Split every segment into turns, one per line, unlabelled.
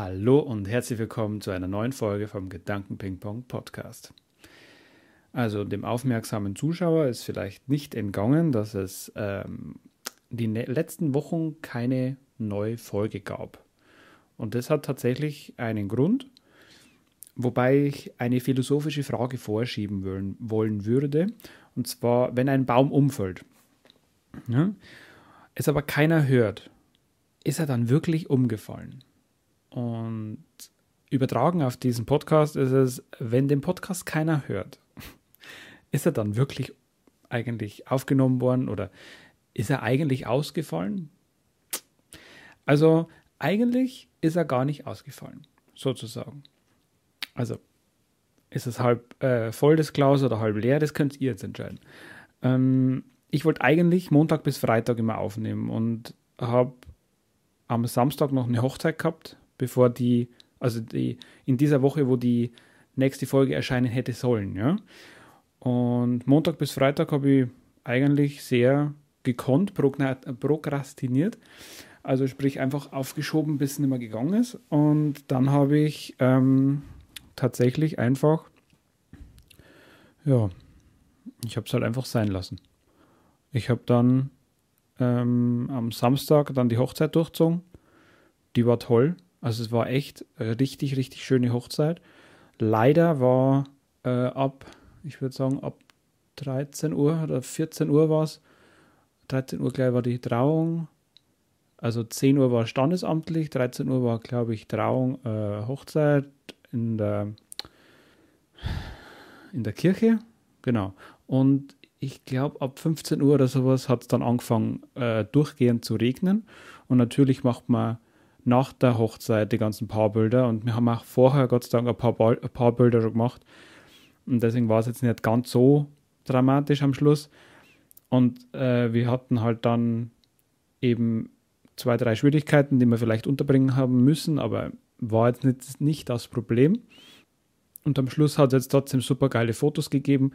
Hallo und herzlich willkommen zu einer neuen Folge vom Gedanken Ping Pong Podcast. Also dem aufmerksamen Zuschauer ist vielleicht nicht entgangen, dass es ähm, die ne-, letzten Wochen keine neue Folge gab. Und das hat tatsächlich einen Grund, wobei ich eine philosophische Frage vorschieben wollen, wollen würde. Und zwar, wenn ein Baum umfällt, ja, es aber keiner hört, ist er dann wirklich umgefallen? Und übertragen auf diesen Podcast ist es, wenn den Podcast keiner hört, ist er dann wirklich eigentlich aufgenommen worden oder ist er eigentlich ausgefallen? Also eigentlich ist er gar nicht ausgefallen, sozusagen. Also ist es halb äh, voll das Glas oder halb leer, das könnt ihr jetzt entscheiden. Ähm, ich wollte eigentlich Montag bis Freitag immer aufnehmen und habe am Samstag noch eine Hochzeit gehabt bevor die, also die, in dieser Woche, wo die nächste Folge erscheinen hätte sollen, ja. Und Montag bis Freitag habe ich eigentlich sehr gekonnt, prokrastiniert. Also sprich einfach aufgeschoben, bis es nicht mehr gegangen ist. Und dann habe ich ähm, tatsächlich einfach, ja, ich habe es halt einfach sein lassen. Ich habe dann ähm, am Samstag dann die Hochzeit durchgezogen. Die war toll. Also es war echt eine richtig, richtig schöne Hochzeit. Leider war äh, ab, ich würde sagen, ab 13 Uhr oder 14 Uhr war es. 13 Uhr gleich war die Trauung. Also 10 Uhr war standesamtlich, 13 Uhr war, glaube ich, Trauung, äh, Hochzeit in der, in der Kirche. Genau. Und ich glaube, ab 15 Uhr oder sowas hat es dann angefangen, äh, durchgehend zu regnen. Und natürlich macht man nach der Hochzeit die ganzen Paarbilder. Und wir haben auch vorher Gott sei Dank ein paar Paarbilder schon gemacht. Und deswegen war es jetzt nicht ganz so dramatisch am Schluss. Und äh, wir hatten halt dann eben zwei, drei Schwierigkeiten, die wir vielleicht unterbringen haben müssen, aber war jetzt nicht, nicht das Problem. Und am Schluss hat es jetzt trotzdem super geile Fotos gegeben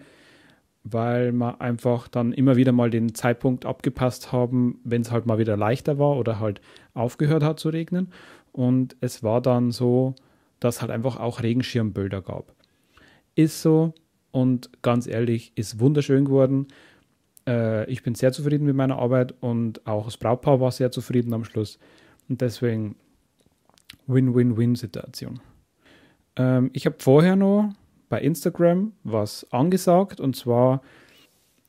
weil wir einfach dann immer wieder mal den Zeitpunkt abgepasst haben, wenn es halt mal wieder leichter war oder halt aufgehört hat zu regnen. Und es war dann so, dass halt einfach auch Regenschirmbilder gab. Ist so und ganz ehrlich, ist wunderschön geworden. Äh, ich bin sehr zufrieden mit meiner Arbeit und auch das Brautpaar war sehr zufrieden am Schluss. Und deswegen Win-Win-Win-Situation. Ähm, ich habe vorher noch bei Instagram was angesagt und zwar,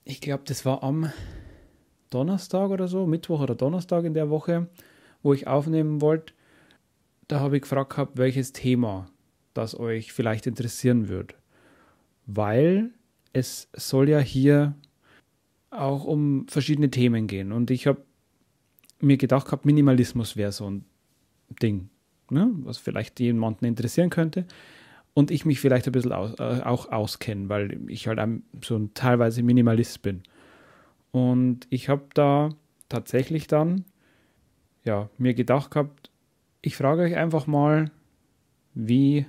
ich glaube, das war am Donnerstag oder so, Mittwoch oder Donnerstag in der Woche, wo ich aufnehmen wollte. Da habe ich gefragt gehabt, welches Thema das euch vielleicht interessieren wird. Weil es soll ja hier auch um verschiedene Themen gehen. Und ich habe mir gedacht gehabt, Minimalismus wäre so ein Ding, ne? was vielleicht jemanden interessieren könnte und ich mich vielleicht ein bisschen aus, äh, auch auskenne, weil ich halt so ein teilweise Minimalist bin. Und ich habe da tatsächlich dann ja, mir gedacht gehabt, ich frage euch einfach mal, wie,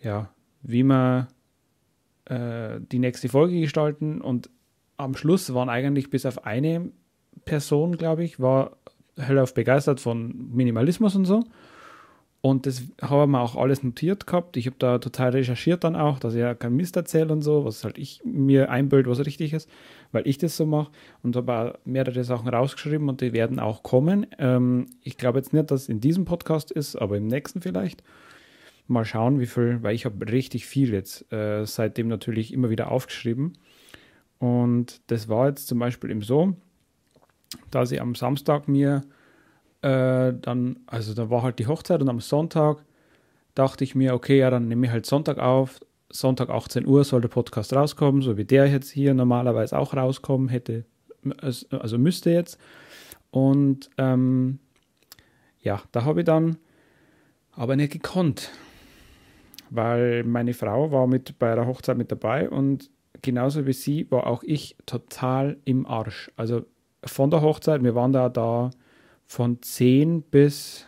ja, wie wir äh, die nächste Folge gestalten. Und am Schluss waren eigentlich bis auf eine Person, glaube ich, war hellauf begeistert von Minimalismus und so. Und das haben wir auch alles notiert gehabt. Ich habe da total recherchiert dann auch, dass ich ja kein Mist erzähle und so, was halt ich mir einbild, was richtig ist, weil ich das so mache. Und habe auch mehrere Sachen rausgeschrieben und die werden auch kommen. Ähm, ich glaube jetzt nicht, dass es in diesem Podcast ist, aber im nächsten vielleicht. Mal schauen, wie viel, weil ich habe richtig viel jetzt äh, seitdem natürlich immer wieder aufgeschrieben. Und das war jetzt zum Beispiel eben so, dass ich am Samstag mir äh, dann, also da war halt die Hochzeit und am Sonntag dachte ich mir, okay, ja, dann nehme ich halt Sonntag auf. Sonntag 18 Uhr soll der Podcast rauskommen, so wie der jetzt hier normalerweise auch rauskommen hätte, also müsste jetzt. Und ähm, ja, da habe ich dann aber nicht gekonnt, weil meine Frau war mit bei der Hochzeit mit dabei und genauso wie sie war auch ich total im Arsch. Also von der Hochzeit, wir waren da da von 10 bis,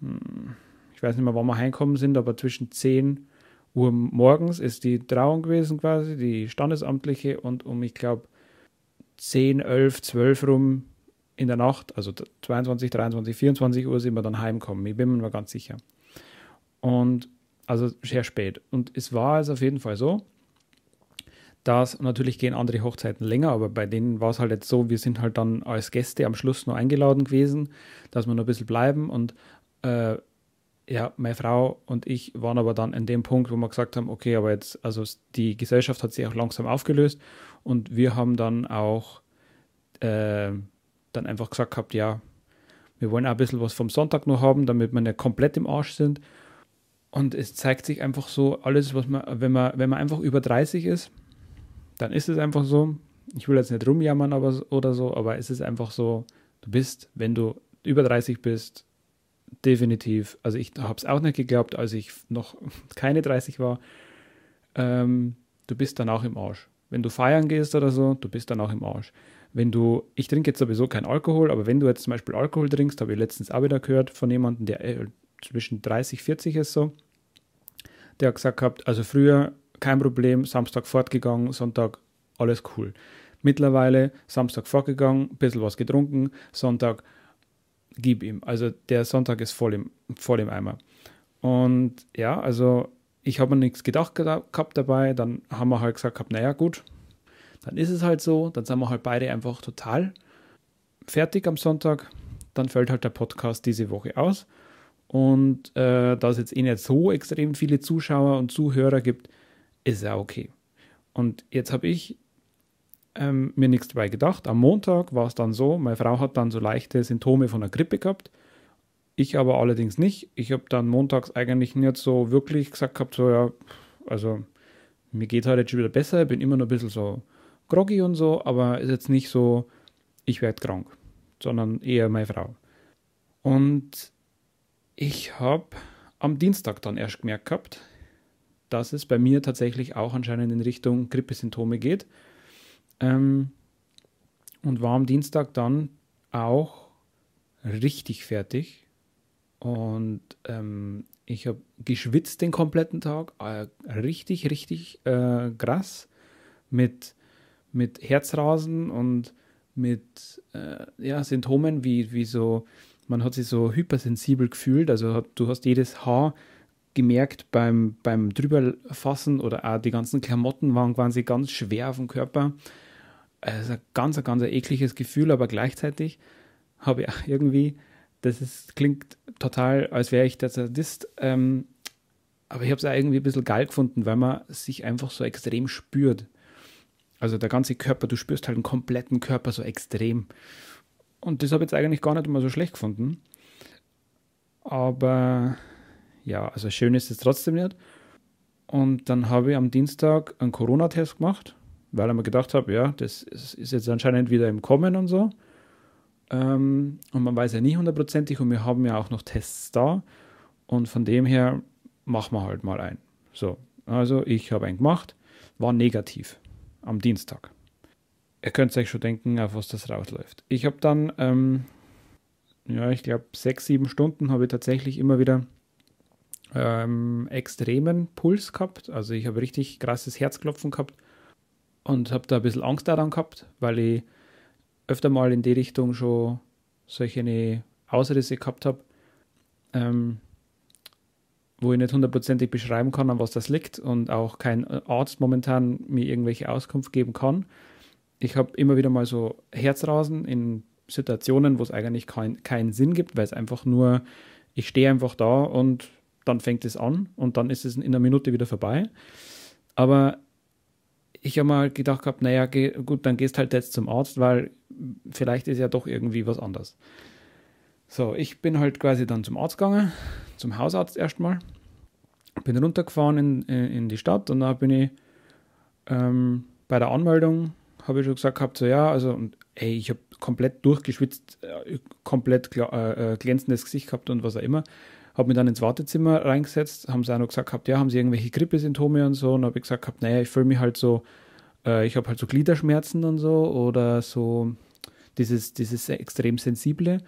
hm, ich weiß nicht mehr, wann wir heimgekommen sind, aber zwischen 10 Uhr morgens ist die Trauung gewesen quasi, die standesamtliche und um, ich glaube, 10, 11, 12 rum in der Nacht, also 22, 23, 24 Uhr sind wir dann heimgekommen. Ich bin mir ganz sicher. Und also sehr spät. Und es war also auf jeden Fall so, dass natürlich gehen andere Hochzeiten länger, aber bei denen war es halt jetzt so, wir sind halt dann als Gäste am Schluss nur eingeladen gewesen, dass wir noch ein bisschen bleiben und äh, ja, meine Frau und ich waren aber dann an dem Punkt, wo wir gesagt haben, okay, aber jetzt, also die Gesellschaft hat sich auch langsam aufgelöst und wir haben dann auch äh, dann einfach gesagt gehabt, ja, wir wollen auch ein bisschen was vom Sonntag noch haben, damit wir nicht komplett im Arsch sind. Und es zeigt sich einfach so, alles, was man, wenn man, wenn man einfach über 30 ist, dann ist es einfach so. Ich will jetzt nicht rumjammern aber, oder so, aber es ist einfach so, du bist, wenn du über 30 bist, definitiv, also ich habe es auch nicht geglaubt, als ich noch keine 30 war, ähm, du bist dann auch im Arsch. Wenn du feiern gehst oder so, du bist dann auch im Arsch. Wenn du, ich trinke jetzt sowieso kein Alkohol, aber wenn du jetzt zum Beispiel Alkohol trinkst, habe ich letztens auch wieder gehört von jemandem, der äh, zwischen 30, 40 ist so, der hat gesagt gehabt, also früher kein Problem, Samstag fortgegangen, Sonntag alles cool. Mittlerweile Samstag fortgegangen, bisschen was getrunken, Sonntag gib ihm. Also der Sonntag ist voll im, voll im Eimer. Und ja, also ich habe mir nichts gedacht gehabt dabei. Dann haben wir halt gesagt, naja, gut, dann ist es halt so. Dann sind wir halt beide einfach total fertig am Sonntag. Dann fällt halt der Podcast diese Woche aus. Und äh, da es jetzt eh nicht so extrem viele Zuschauer und Zuhörer gibt, ist ja okay. Und jetzt habe ich ähm, mir nichts dabei gedacht. Am Montag war es dann so, meine Frau hat dann so leichte Symptome von der Grippe gehabt. Ich aber allerdings nicht. Ich habe dann montags eigentlich nicht so wirklich gesagt gehabt, so ja, also mir geht halt jetzt schon wieder besser, bin immer noch ein bisschen so groggy und so, aber ist jetzt nicht so, ich werde krank, sondern eher meine Frau. Und ich habe am Dienstag dann erst gemerkt gehabt, dass es bei mir tatsächlich auch anscheinend in Richtung Grippesymptome geht. Ähm, und war am Dienstag dann auch richtig fertig. Und ähm, ich habe geschwitzt den kompletten Tag, äh, richtig, richtig äh, krass, mit, mit Herzrasen und mit äh, ja, Symptomen wie, wie so, man hat sich so hypersensibel gefühlt, also hat, du hast jedes Haar gemerkt beim, beim drüberfassen oder auch die ganzen Klamotten waren quasi ganz schwer auf dem Körper. Also ein ganz, ganz ein ekliges Gefühl, aber gleichzeitig habe ich auch irgendwie, das ist, klingt total, als wäre ich der Sadist, ähm, aber ich habe es auch irgendwie ein bisschen geil gefunden, weil man sich einfach so extrem spürt. Also der ganze Körper, du spürst halt den kompletten Körper so extrem. Und das habe ich jetzt eigentlich gar nicht immer so schlecht gefunden. Aber ja, also schön ist es trotzdem nicht. Und dann habe ich am Dienstag einen Corona-Test gemacht, weil ich mir gedacht habe, ja, das ist jetzt anscheinend wieder im Kommen und so. Ähm, und man weiß ja nie hundertprozentig und wir haben ja auch noch Tests da. Und von dem her machen wir halt mal einen. So, also ich habe einen gemacht, war negativ am Dienstag. Ihr könnt euch schon denken, auf was das rausläuft. Ich habe dann, ähm, ja, ich glaube, sechs, sieben Stunden habe ich tatsächlich immer wieder ähm, extremen Puls gehabt. Also ich habe richtig krasses Herzklopfen gehabt und habe da ein bisschen Angst daran gehabt, weil ich öfter mal in die Richtung schon solche Ausrisse gehabt habe, ähm, wo ich nicht hundertprozentig beschreiben kann, an was das liegt und auch kein Arzt momentan mir irgendwelche Auskunft geben kann. Ich habe immer wieder mal so Herzrasen in Situationen, wo es eigentlich kein, keinen Sinn gibt, weil es einfach nur, ich stehe einfach da und dann fängt es an und dann ist es in einer Minute wieder vorbei. Aber ich habe mal gedacht gehabt, naja, geh, gut, dann gehst halt jetzt zum Arzt, weil vielleicht ist ja doch irgendwie was anders. So, ich bin halt quasi dann zum Arzt gegangen, zum Hausarzt erstmal, bin runtergefahren in, in die Stadt und da bin ich ähm, bei der Anmeldung, habe ich schon gesagt gehabt, so ja, also und ey, ich habe komplett durchgeschwitzt, äh, komplett äh, äh, glänzendes Gesicht gehabt und was auch immer habe mich dann ins Wartezimmer reingesetzt, haben sie auch noch gesagt gehabt, ja, haben sie irgendwelche Grippesymptome und so. Und habe ich gesagt gehabt, naja, ich fühle mich halt so, äh, ich habe halt so Gliederschmerzen und so oder so dieses, dieses extrem sensible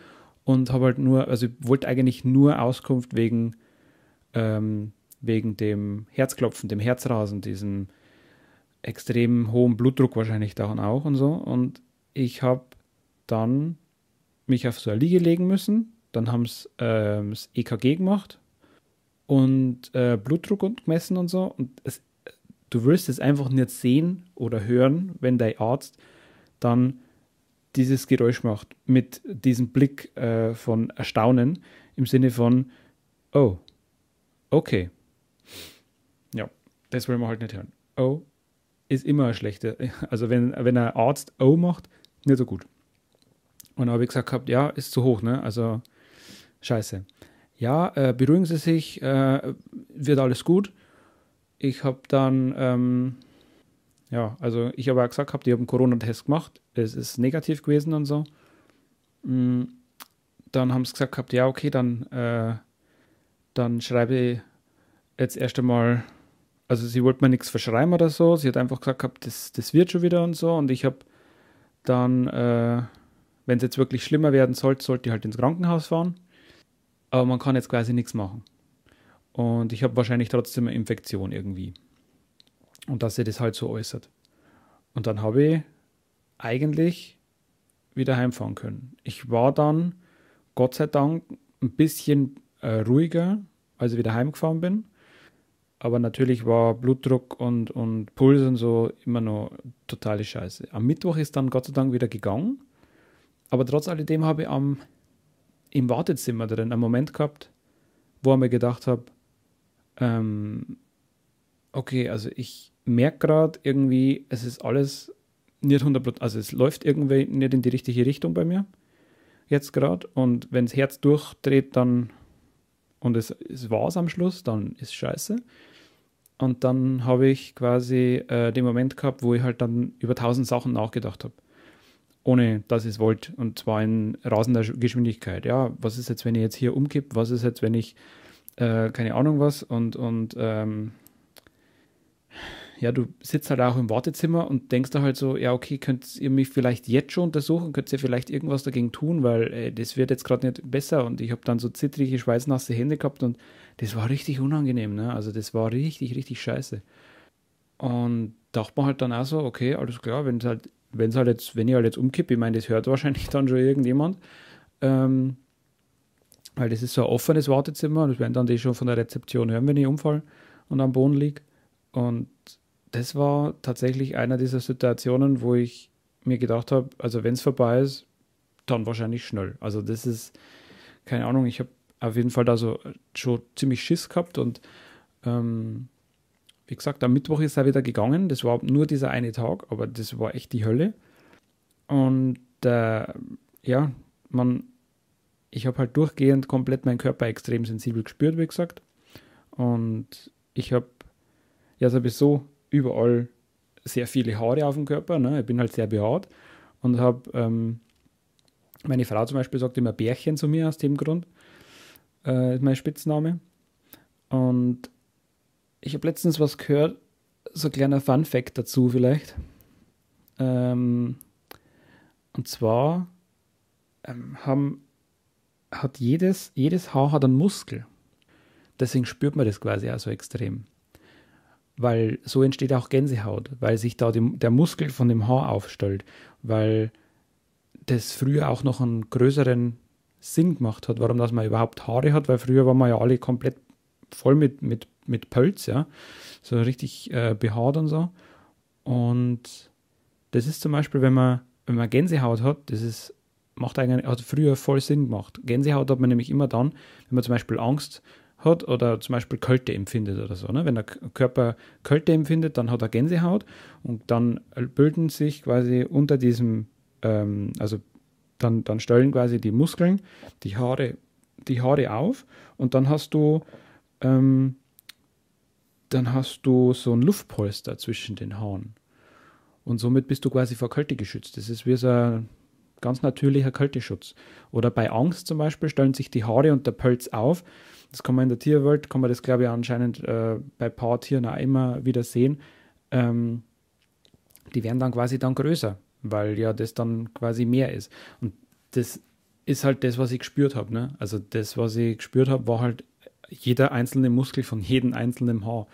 und habe halt nur, also wollte eigentlich nur Auskunft wegen, ähm, wegen dem Herzklopfen, dem Herzrasen, diesem extrem hohen Blutdruck wahrscheinlich daran auch und so. Und ich habe dann mich auf so eine Liege legen müssen. Dann haben sie äh, das EKG gemacht und äh, Blutdruck und gemessen und so. Und es, du wirst es einfach nicht sehen oder hören, wenn dein Arzt dann dieses Geräusch macht mit diesem Blick äh, von Erstaunen im Sinne von, oh, okay. Ja, das wollen wir halt nicht hören. Oh ist immer schlechter. Also wenn, wenn ein Arzt Oh macht, nicht so gut. Und dann habe ich gesagt gehabt, ja, ist zu hoch, ne? Also scheiße. Ja, äh, beruhigen Sie sich, äh, wird alles gut. Ich habe dann, ähm, ja, also ich habe auch gesagt gehabt, ich habe einen Corona-Test gemacht. Es ist negativ gewesen und so. Mm, dann haben sie gesagt gehabt, ja, okay, dann, äh, dann schreibe ich jetzt erst einmal, also sie wollte mir nichts verschreiben oder so. Sie hat einfach gesagt gehabt, das, das wird schon wieder und so. Und ich habe dann, äh, wenn es jetzt wirklich schlimmer werden sollte, sollte ich halt ins Krankenhaus fahren. Aber man kann jetzt quasi nichts machen. Und ich habe wahrscheinlich trotzdem eine Infektion irgendwie. Und dass sie das halt so äußert. Und dann habe ich eigentlich wieder heimfahren können. Ich war dann, Gott sei Dank, ein bisschen äh, ruhiger, als ich wieder heimgefahren bin. Aber natürlich war Blutdruck und, und Puls und so immer noch totale Scheiße. Am Mittwoch ist dann Gott sei Dank wieder gegangen. Aber trotz alledem habe ich am, im Wartezimmer drin einen Moment gehabt, wo ich mir gedacht habe, ähm, okay, also ich merke gerade irgendwie, es ist alles nicht 100%, also es läuft irgendwie nicht in die richtige Richtung bei mir jetzt gerade. Und wenn das Herz durchdreht, dann und es, es war es am Schluss, dann ist scheiße. Und dann habe ich quasi äh, den Moment gehabt, wo ich halt dann über tausend Sachen nachgedacht habe. Ohne dass ich es wollte. Und zwar in rasender Geschwindigkeit. Ja, was ist jetzt, wenn ich jetzt hier umkippe? Was ist jetzt, wenn ich äh, keine Ahnung was? Und, und ähm, ja, du sitzt halt auch im Wartezimmer und denkst da halt so, ja, okay, könnt ihr mich vielleicht jetzt schon untersuchen, könnt ihr vielleicht irgendwas dagegen tun, weil äh, das wird jetzt gerade nicht besser und ich habe dann so zittrige, schweißnasse Hände gehabt und das war richtig unangenehm, ne? Also das war richtig, richtig scheiße. Und dachte man halt dann auch so, okay, alles klar, wenn es halt, wenn es halt jetzt, wenn ich halt jetzt umkippe, ich meine, das hört wahrscheinlich dann schon irgendjemand, ähm, weil das ist so ein offenes Wartezimmer, das werden dann die schon von der Rezeption hören, wenn ich umfall und am Boden liege. Und das war tatsächlich einer dieser Situationen, wo ich mir gedacht habe, also wenn es vorbei ist, dann wahrscheinlich schnell. Also das ist, keine Ahnung, ich habe auf jeden Fall da so schon ziemlich Schiss gehabt und ähm, wie gesagt, am Mittwoch ist er wieder gegangen. Das war nur dieser eine Tag, aber das war echt die Hölle. Und äh, ja, man, ich habe halt durchgehend komplett meinen Körper extrem sensibel gespürt, wie gesagt. Und ich habe ja sowieso überall sehr viele Haare auf dem Körper. Ne? Ich bin halt sehr behaart und habe, ähm, meine Frau zum Beispiel sagt immer Bärchen zu mir aus dem Grund, äh, ist mein Spitzname. Und ich habe letztens was gehört, so ein kleiner Fun Fact dazu vielleicht. Ähm, und zwar ähm, haben, hat jedes, jedes Haar hat einen Muskel. Deswegen spürt man das quasi auch so extrem weil so entsteht auch Gänsehaut, weil sich da die, der Muskel von dem Haar aufstellt, weil das früher auch noch einen größeren Sinn gemacht hat, warum dass man überhaupt Haare hat, weil früher waren wir ja alle komplett voll mit, mit, mit Pölz, ja, so richtig äh, behaart und so. Und das ist zum Beispiel, wenn man, wenn man Gänsehaut hat, das ist, macht eigentlich, hat früher voll Sinn gemacht. Gänsehaut hat man nämlich immer dann, wenn man zum Beispiel Angst hat oder zum Beispiel Kälte empfindet oder so. Ne? Wenn der Körper Kälte empfindet, dann hat er Gänsehaut und dann bilden sich quasi unter diesem, ähm, also dann, dann stellen quasi die Muskeln die Haare, die Haare auf und dann hast du ähm, dann hast du so ein Luftpolster zwischen den Haaren. Und somit bist du quasi vor Kälte geschützt. Das ist wie so ein ganz natürlicher Kälteschutz. Oder bei Angst zum Beispiel stellen sich die Haare und der Pelz auf das kann man in der Tierwelt, kann man das glaube ich anscheinend äh, bei Paartieren auch immer wieder sehen. Ähm, die werden dann quasi dann größer, weil ja das dann quasi mehr ist. Und das ist halt das, was ich gespürt habe. Ne? Also das, was ich gespürt habe, war halt jeder einzelne Muskel von jedem einzelnen Haar.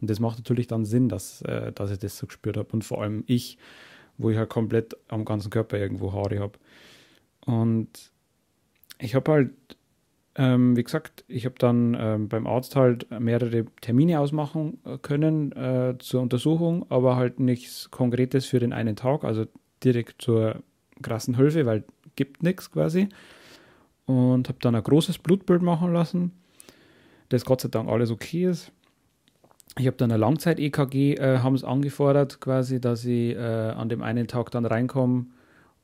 Und das macht natürlich dann Sinn, dass, äh, dass ich das so gespürt habe. Und vor allem ich, wo ich halt komplett am ganzen Körper irgendwo Haare habe. Und ich habe halt, ähm, wie gesagt, ich habe dann ähm, beim Arzt halt mehrere Termine ausmachen äh, können äh, zur Untersuchung, aber halt nichts Konkretes für den einen Tag, also direkt zur krassen Hilfe, weil gibt nichts quasi. Und habe dann ein großes Blutbild machen lassen, das Gott sei Dank alles okay ist. Ich habe dann ein Langzeit-EKG, äh, haben es angefordert, quasi, dass ich äh, an dem einen Tag dann reinkomme,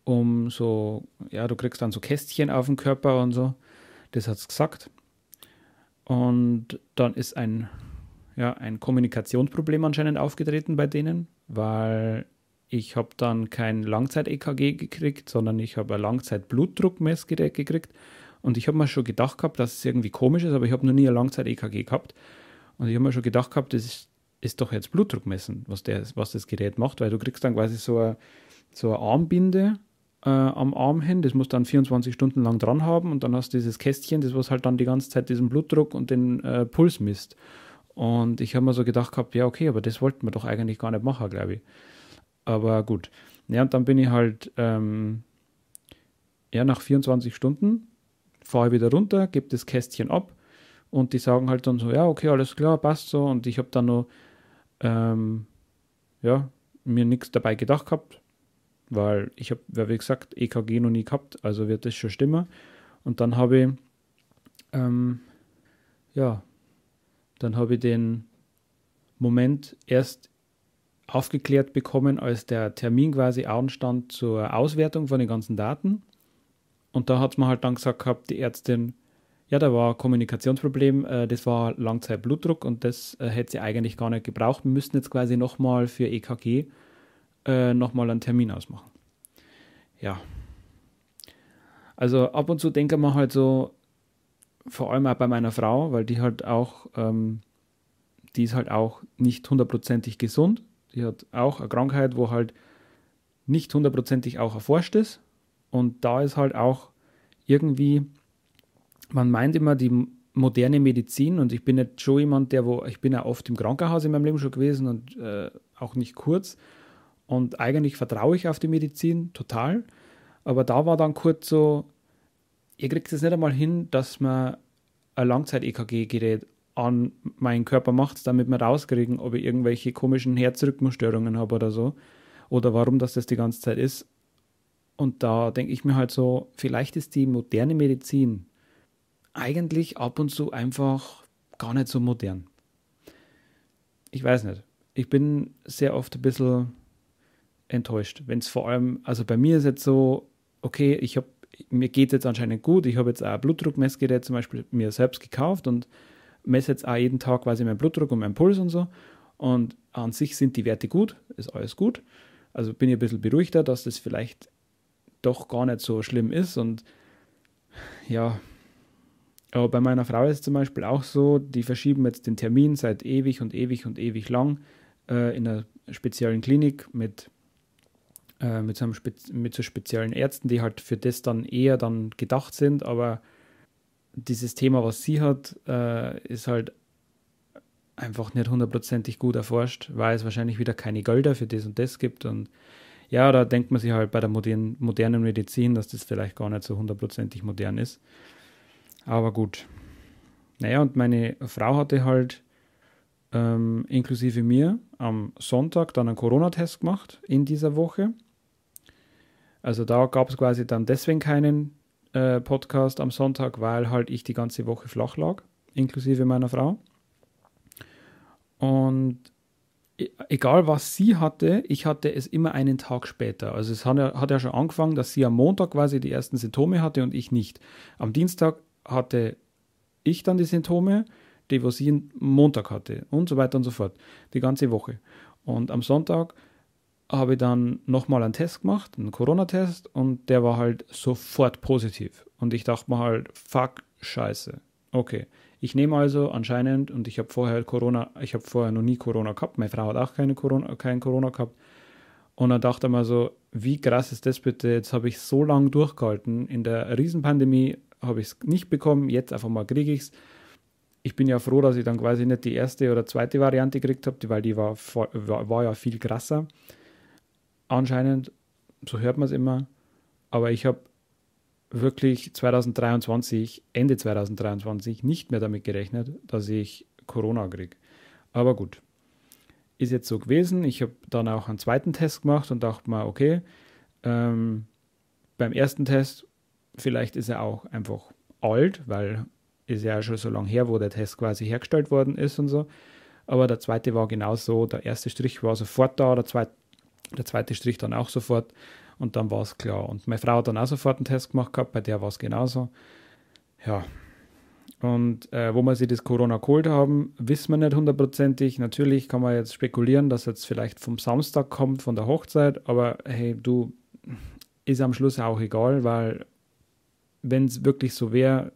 um so, ja, du kriegst dann so Kästchen auf dem Körper und so. Das hat es gesagt. Und dann ist ein, ja, ein Kommunikationsproblem anscheinend aufgetreten bei denen, weil ich habe dann kein Langzeit-EKG gekriegt, sondern ich habe ein Langzeit-Blutdruckmessgerät gekriegt. Und ich habe mir schon gedacht gehabt, dass es irgendwie komisch ist, aber ich habe noch nie ein Langzeit-EKG gehabt. Und ich habe mir schon gedacht gehabt, das ist, ist doch jetzt Blutdruck messen, was, der, was das Gerät macht, weil du kriegst dann quasi so eine, so eine Armbinde äh, am Arm hin, das muss dann 24 Stunden lang dran haben und dann hast du dieses Kästchen, das was halt dann die ganze Zeit diesen Blutdruck und den äh, Puls misst. Und ich habe mir so gedacht gehabt, ja okay, aber das wollten wir doch eigentlich gar nicht machen, glaube ich. Aber gut. Ja, und dann bin ich halt ähm, ja, nach 24 Stunden fahre ich wieder runter, gebe das Kästchen ab und die sagen halt dann so, ja, okay, alles klar, passt so. Und ich habe dann noch, ähm, ja, mir nichts dabei gedacht gehabt, weil ich habe, wie gesagt, EKG noch nie gehabt, also wird das schon stimmen. Und dann habe ich, ähm, ja, dann habe ich den Moment erst aufgeklärt bekommen, als der Termin quasi anstand zur Auswertung von den ganzen Daten. Und da hat man halt dann gesagt gehabt, die Ärztin, ja, da war ein Kommunikationsproblem, äh, das war Langzeitblutdruck und das äh, hätte sie eigentlich gar nicht gebraucht. Wir müssten jetzt quasi nochmal für EKG äh, nochmal einen Termin ausmachen. Ja. Also ab und zu denke man halt so, vor allem auch bei meiner Frau, weil die halt auch, ähm, die ist halt auch nicht hundertprozentig gesund die hat auch eine Krankheit, wo halt nicht hundertprozentig auch erforscht ist. Und da ist halt auch irgendwie, man meint immer, die moderne Medizin, und ich bin jetzt schon jemand, der, wo, ich bin ja oft im Krankenhaus in meinem Leben schon gewesen und äh, auch nicht kurz. Und eigentlich vertraue ich auf die Medizin total. Aber da war dann kurz so, ihr kriegt es nicht einmal hin, dass man ein Langzeit-EKG-Gerät an meinen Körper macht, damit wir rauskriegen, ob ich irgendwelche komischen Herzrhythmusstörungen habe oder so. Oder warum das das die ganze Zeit ist. Und da denke ich mir halt so, vielleicht ist die moderne Medizin eigentlich ab und zu einfach gar nicht so modern. Ich weiß nicht. Ich bin sehr oft ein bisschen enttäuscht, wenn es vor allem, also bei mir ist jetzt so, okay, ich habe, mir geht jetzt anscheinend gut, ich habe jetzt auch ein Blutdruckmessgerät zum Beispiel mir selbst gekauft und messe jetzt auch jeden Tag quasi meinen Blutdruck und meinen Puls und so. Und an sich sind die Werte gut, ist alles gut. Also bin ich ein bisschen beruhigter, dass das vielleicht doch gar nicht so schlimm ist. Und ja, aber bei meiner Frau ist es zum Beispiel auch so, die verschieben jetzt den Termin seit ewig und ewig und ewig lang äh, in einer speziellen Klinik mit, äh, mit, so mit so speziellen Ärzten, die halt für das dann eher dann gedacht sind, aber dieses Thema, was sie hat, äh, ist halt einfach nicht hundertprozentig gut erforscht, weil es wahrscheinlich wieder keine Gelder für das und das gibt. Und ja, da denkt man sich halt bei der modernen, modernen Medizin, dass das vielleicht gar nicht so hundertprozentig modern ist. Aber gut. Naja, und meine Frau hatte halt ähm, inklusive mir am Sonntag dann einen Corona-Test gemacht in dieser Woche. Also da gab es quasi dann deswegen keinen äh, Podcast am Sonntag, weil halt ich die ganze Woche flach lag, inklusive meiner Frau. Und egal was sie hatte, ich hatte es immer einen Tag später. Also es hat ja, hat ja schon angefangen, dass sie am Montag quasi die ersten Symptome hatte und ich nicht. Am Dienstag hatte ich dann die Symptome, die was sie am Montag hatte und so weiter und so fort. Die ganze Woche. Und am Sonntag habe ich dann nochmal einen Test gemacht, einen Corona-Test, und der war halt sofort positiv. Und ich dachte mir halt, fuck, scheiße. Okay. Ich nehme also anscheinend, und ich habe vorher Corona, ich habe vorher noch nie Corona gehabt, meine Frau hat auch keine Corona, kein Corona gehabt. Und dann dachte mir so, wie krass ist das bitte? Jetzt habe ich so lange durchgehalten. In der Riesenpandemie habe ich es nicht bekommen, jetzt einfach mal kriege ich es. Ich bin ja froh, dass ich dann quasi nicht die erste oder zweite Variante gekriegt habe, weil die war, war, war ja viel krasser anscheinend, so hört man es immer, aber ich habe wirklich 2023, Ende 2023 nicht mehr damit gerechnet, dass ich Corona kriege. Aber gut, ist jetzt so gewesen. Ich habe dann auch einen zweiten Test gemacht und dachte mal, okay, ähm, beim ersten Test, vielleicht ist er auch einfach alt, weil ist ja schon so lange her, wo der Test quasi hergestellt worden ist und so. Aber der zweite war genauso. Der erste Strich war sofort da, der zweite, der zweite Strich dann auch sofort. Und dann war es klar. Und meine Frau hat dann auch sofort einen Test gemacht gehabt, bei der war es genauso. Ja. Und äh, wo wir sie das Corona geholt haben, wissen wir nicht hundertprozentig. Natürlich kann man jetzt spekulieren, dass jetzt vielleicht vom Samstag kommt, von der Hochzeit. Aber hey, du, ist am Schluss auch egal, weil wenn es wirklich so wäre,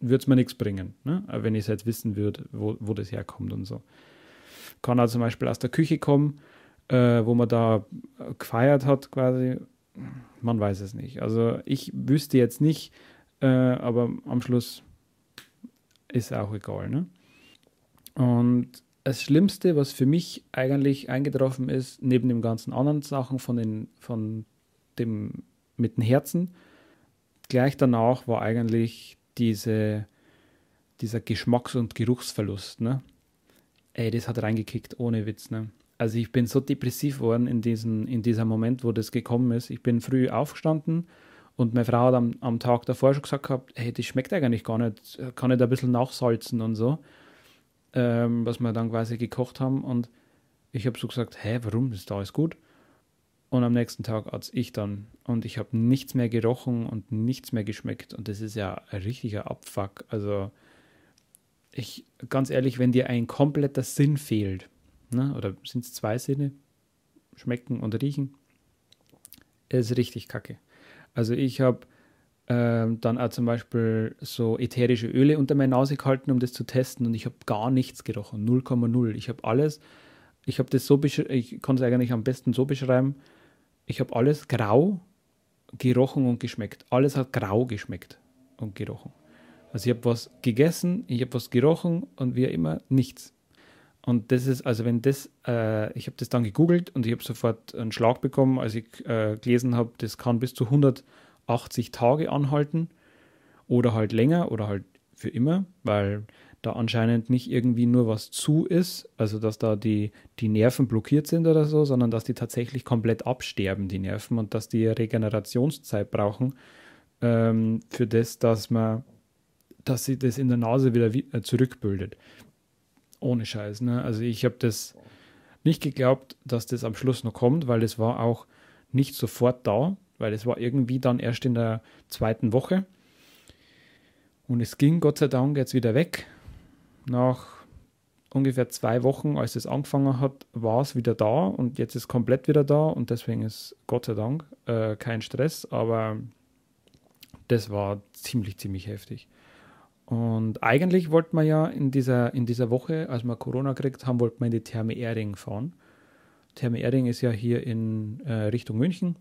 würde es mir nichts bringen, ne? wenn ich es jetzt wissen würde, wo, wo das herkommt und so. Kann auch zum Beispiel aus der Küche kommen, äh, wo man da gefeiert hat quasi. Man weiß es nicht. Also ich wüsste jetzt nicht, äh, aber am Schluss ist auch egal. Ne? Und das Schlimmste, was für mich eigentlich eingetroffen ist, neben den ganzen anderen Sachen von, den, von dem mit dem Herzen, gleich danach war eigentlich diese, dieser Geschmacks- und Geruchsverlust. Ne? Ey, das hat reingekickt, ohne Witz. Ne? Also ich bin so depressiv geworden in, diesen, in diesem Moment, wo das gekommen ist. Ich bin früh aufgestanden und meine Frau hat am, am Tag davor schon gesagt gehabt, hey, das schmeckt eigentlich gar nicht, kann ich da ein bisschen nachsalzen und so, ähm, was wir dann quasi gekocht haben. Und ich habe so gesagt, hä, warum, ist da alles gut. Und am nächsten Tag als ich dann. Und ich habe nichts mehr gerochen und nichts mehr geschmeckt. Und das ist ja ein richtiger Abfuck. Also, ich, ganz ehrlich, wenn dir ein kompletter Sinn fehlt, ne, oder sind es zwei Sinne, schmecken und riechen, ist richtig kacke. Also, ich habe ähm, dann auch zum Beispiel so ätherische Öle unter meine Nase gehalten, um das zu testen. Und ich habe gar nichts gerochen. 0,0. Ich habe alles, ich habe das so, ich kann es eigentlich am besten so beschreiben ich habe alles grau gerochen und geschmeckt. Alles hat grau geschmeckt und gerochen. Also ich habe was gegessen, ich habe was gerochen und wie immer nichts. Und das ist, also wenn das, äh, ich habe das dann gegoogelt und ich habe sofort einen Schlag bekommen, als ich äh, gelesen habe, das kann bis zu 180 Tage anhalten oder halt länger oder halt für immer, weil da anscheinend nicht irgendwie nur was zu ist, also dass da die, die Nerven blockiert sind oder so, sondern dass die tatsächlich komplett absterben, die Nerven, und dass die Regenerationszeit brauchen ähm, für das, dass man, dass sie das in der Nase wieder äh, zurückbildet. Ohne Scheiß. Ne? Also ich habe das nicht geglaubt, dass das am Schluss noch kommt, weil es war auch nicht sofort da, weil es war irgendwie dann erst in der zweiten Woche. Und es ging Gott sei Dank jetzt wieder weg nach ungefähr zwei Wochen, als es angefangen hat, war es wieder da und jetzt ist komplett wieder da und deswegen ist Gott sei Dank äh, kein Stress, aber das war ziemlich, ziemlich heftig. Und eigentlich wollten wir ja in dieser, in dieser Woche, als wir Corona gekriegt haben, wollten wir in die Therme Erding fahren. Therme Erding ist ja hier in äh, Richtung München.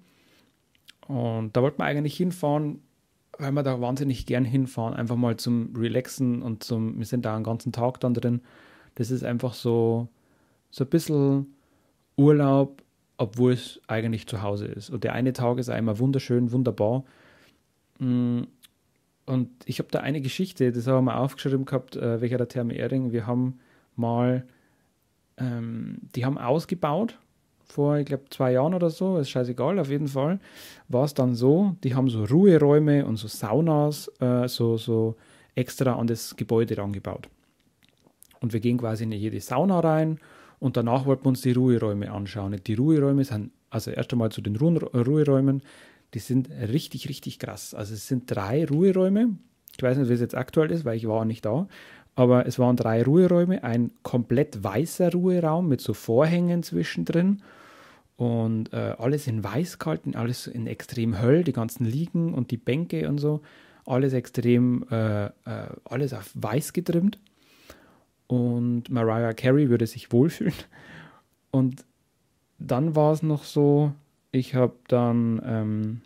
Und da wollten wir eigentlich hinfahren, weil wir da wahnsinnig gern hinfahren, einfach mal zum Relaxen und zum, wir sind da einen ganzen Tag dann drin. Das ist einfach so, so ein bisschen Urlaub, obwohl es eigentlich zu Hause ist. Und der eine Tag ist einmal wunderschön, wunderbar. Mm, und ich habe da eine Geschichte, das haben wir aufgeschrieben gehabt, äh, welcher der Therme Erding. Wir haben mal, ähm, die haben ausgebaut vor, ich glaube, zwei Jahren oder so, ist scheißegal, auf jeden Fall, war es dann so, die haben so Ruheräume und so Saunas äh, so, so extra an das Gebäude rangebaut. Und wir gehen quasi in jede Sauna rein und danach wollten wir uns die Ruheräume anschauen. Die Ruheräume sind, also erst einmal zu den Ruheräumen, die sind richtig, richtig krass. Also es sind drei Ruheräume. Ich weiß nicht, wie es jetzt aktuell ist, weil ich war nicht da. Aber es waren drei Ruheräume, ein komplett weißer Ruheraum mit so Vorhängen zwischendrin und äh, alles in weiß gehalten, alles in extrem Höll, die ganzen Liegen und die Bänke und so, alles extrem, äh, äh, alles auf weiß getrimmt. Und Mariah Carey würde sich wohlfühlen. Und dann war es noch so, ich habe dann ähm,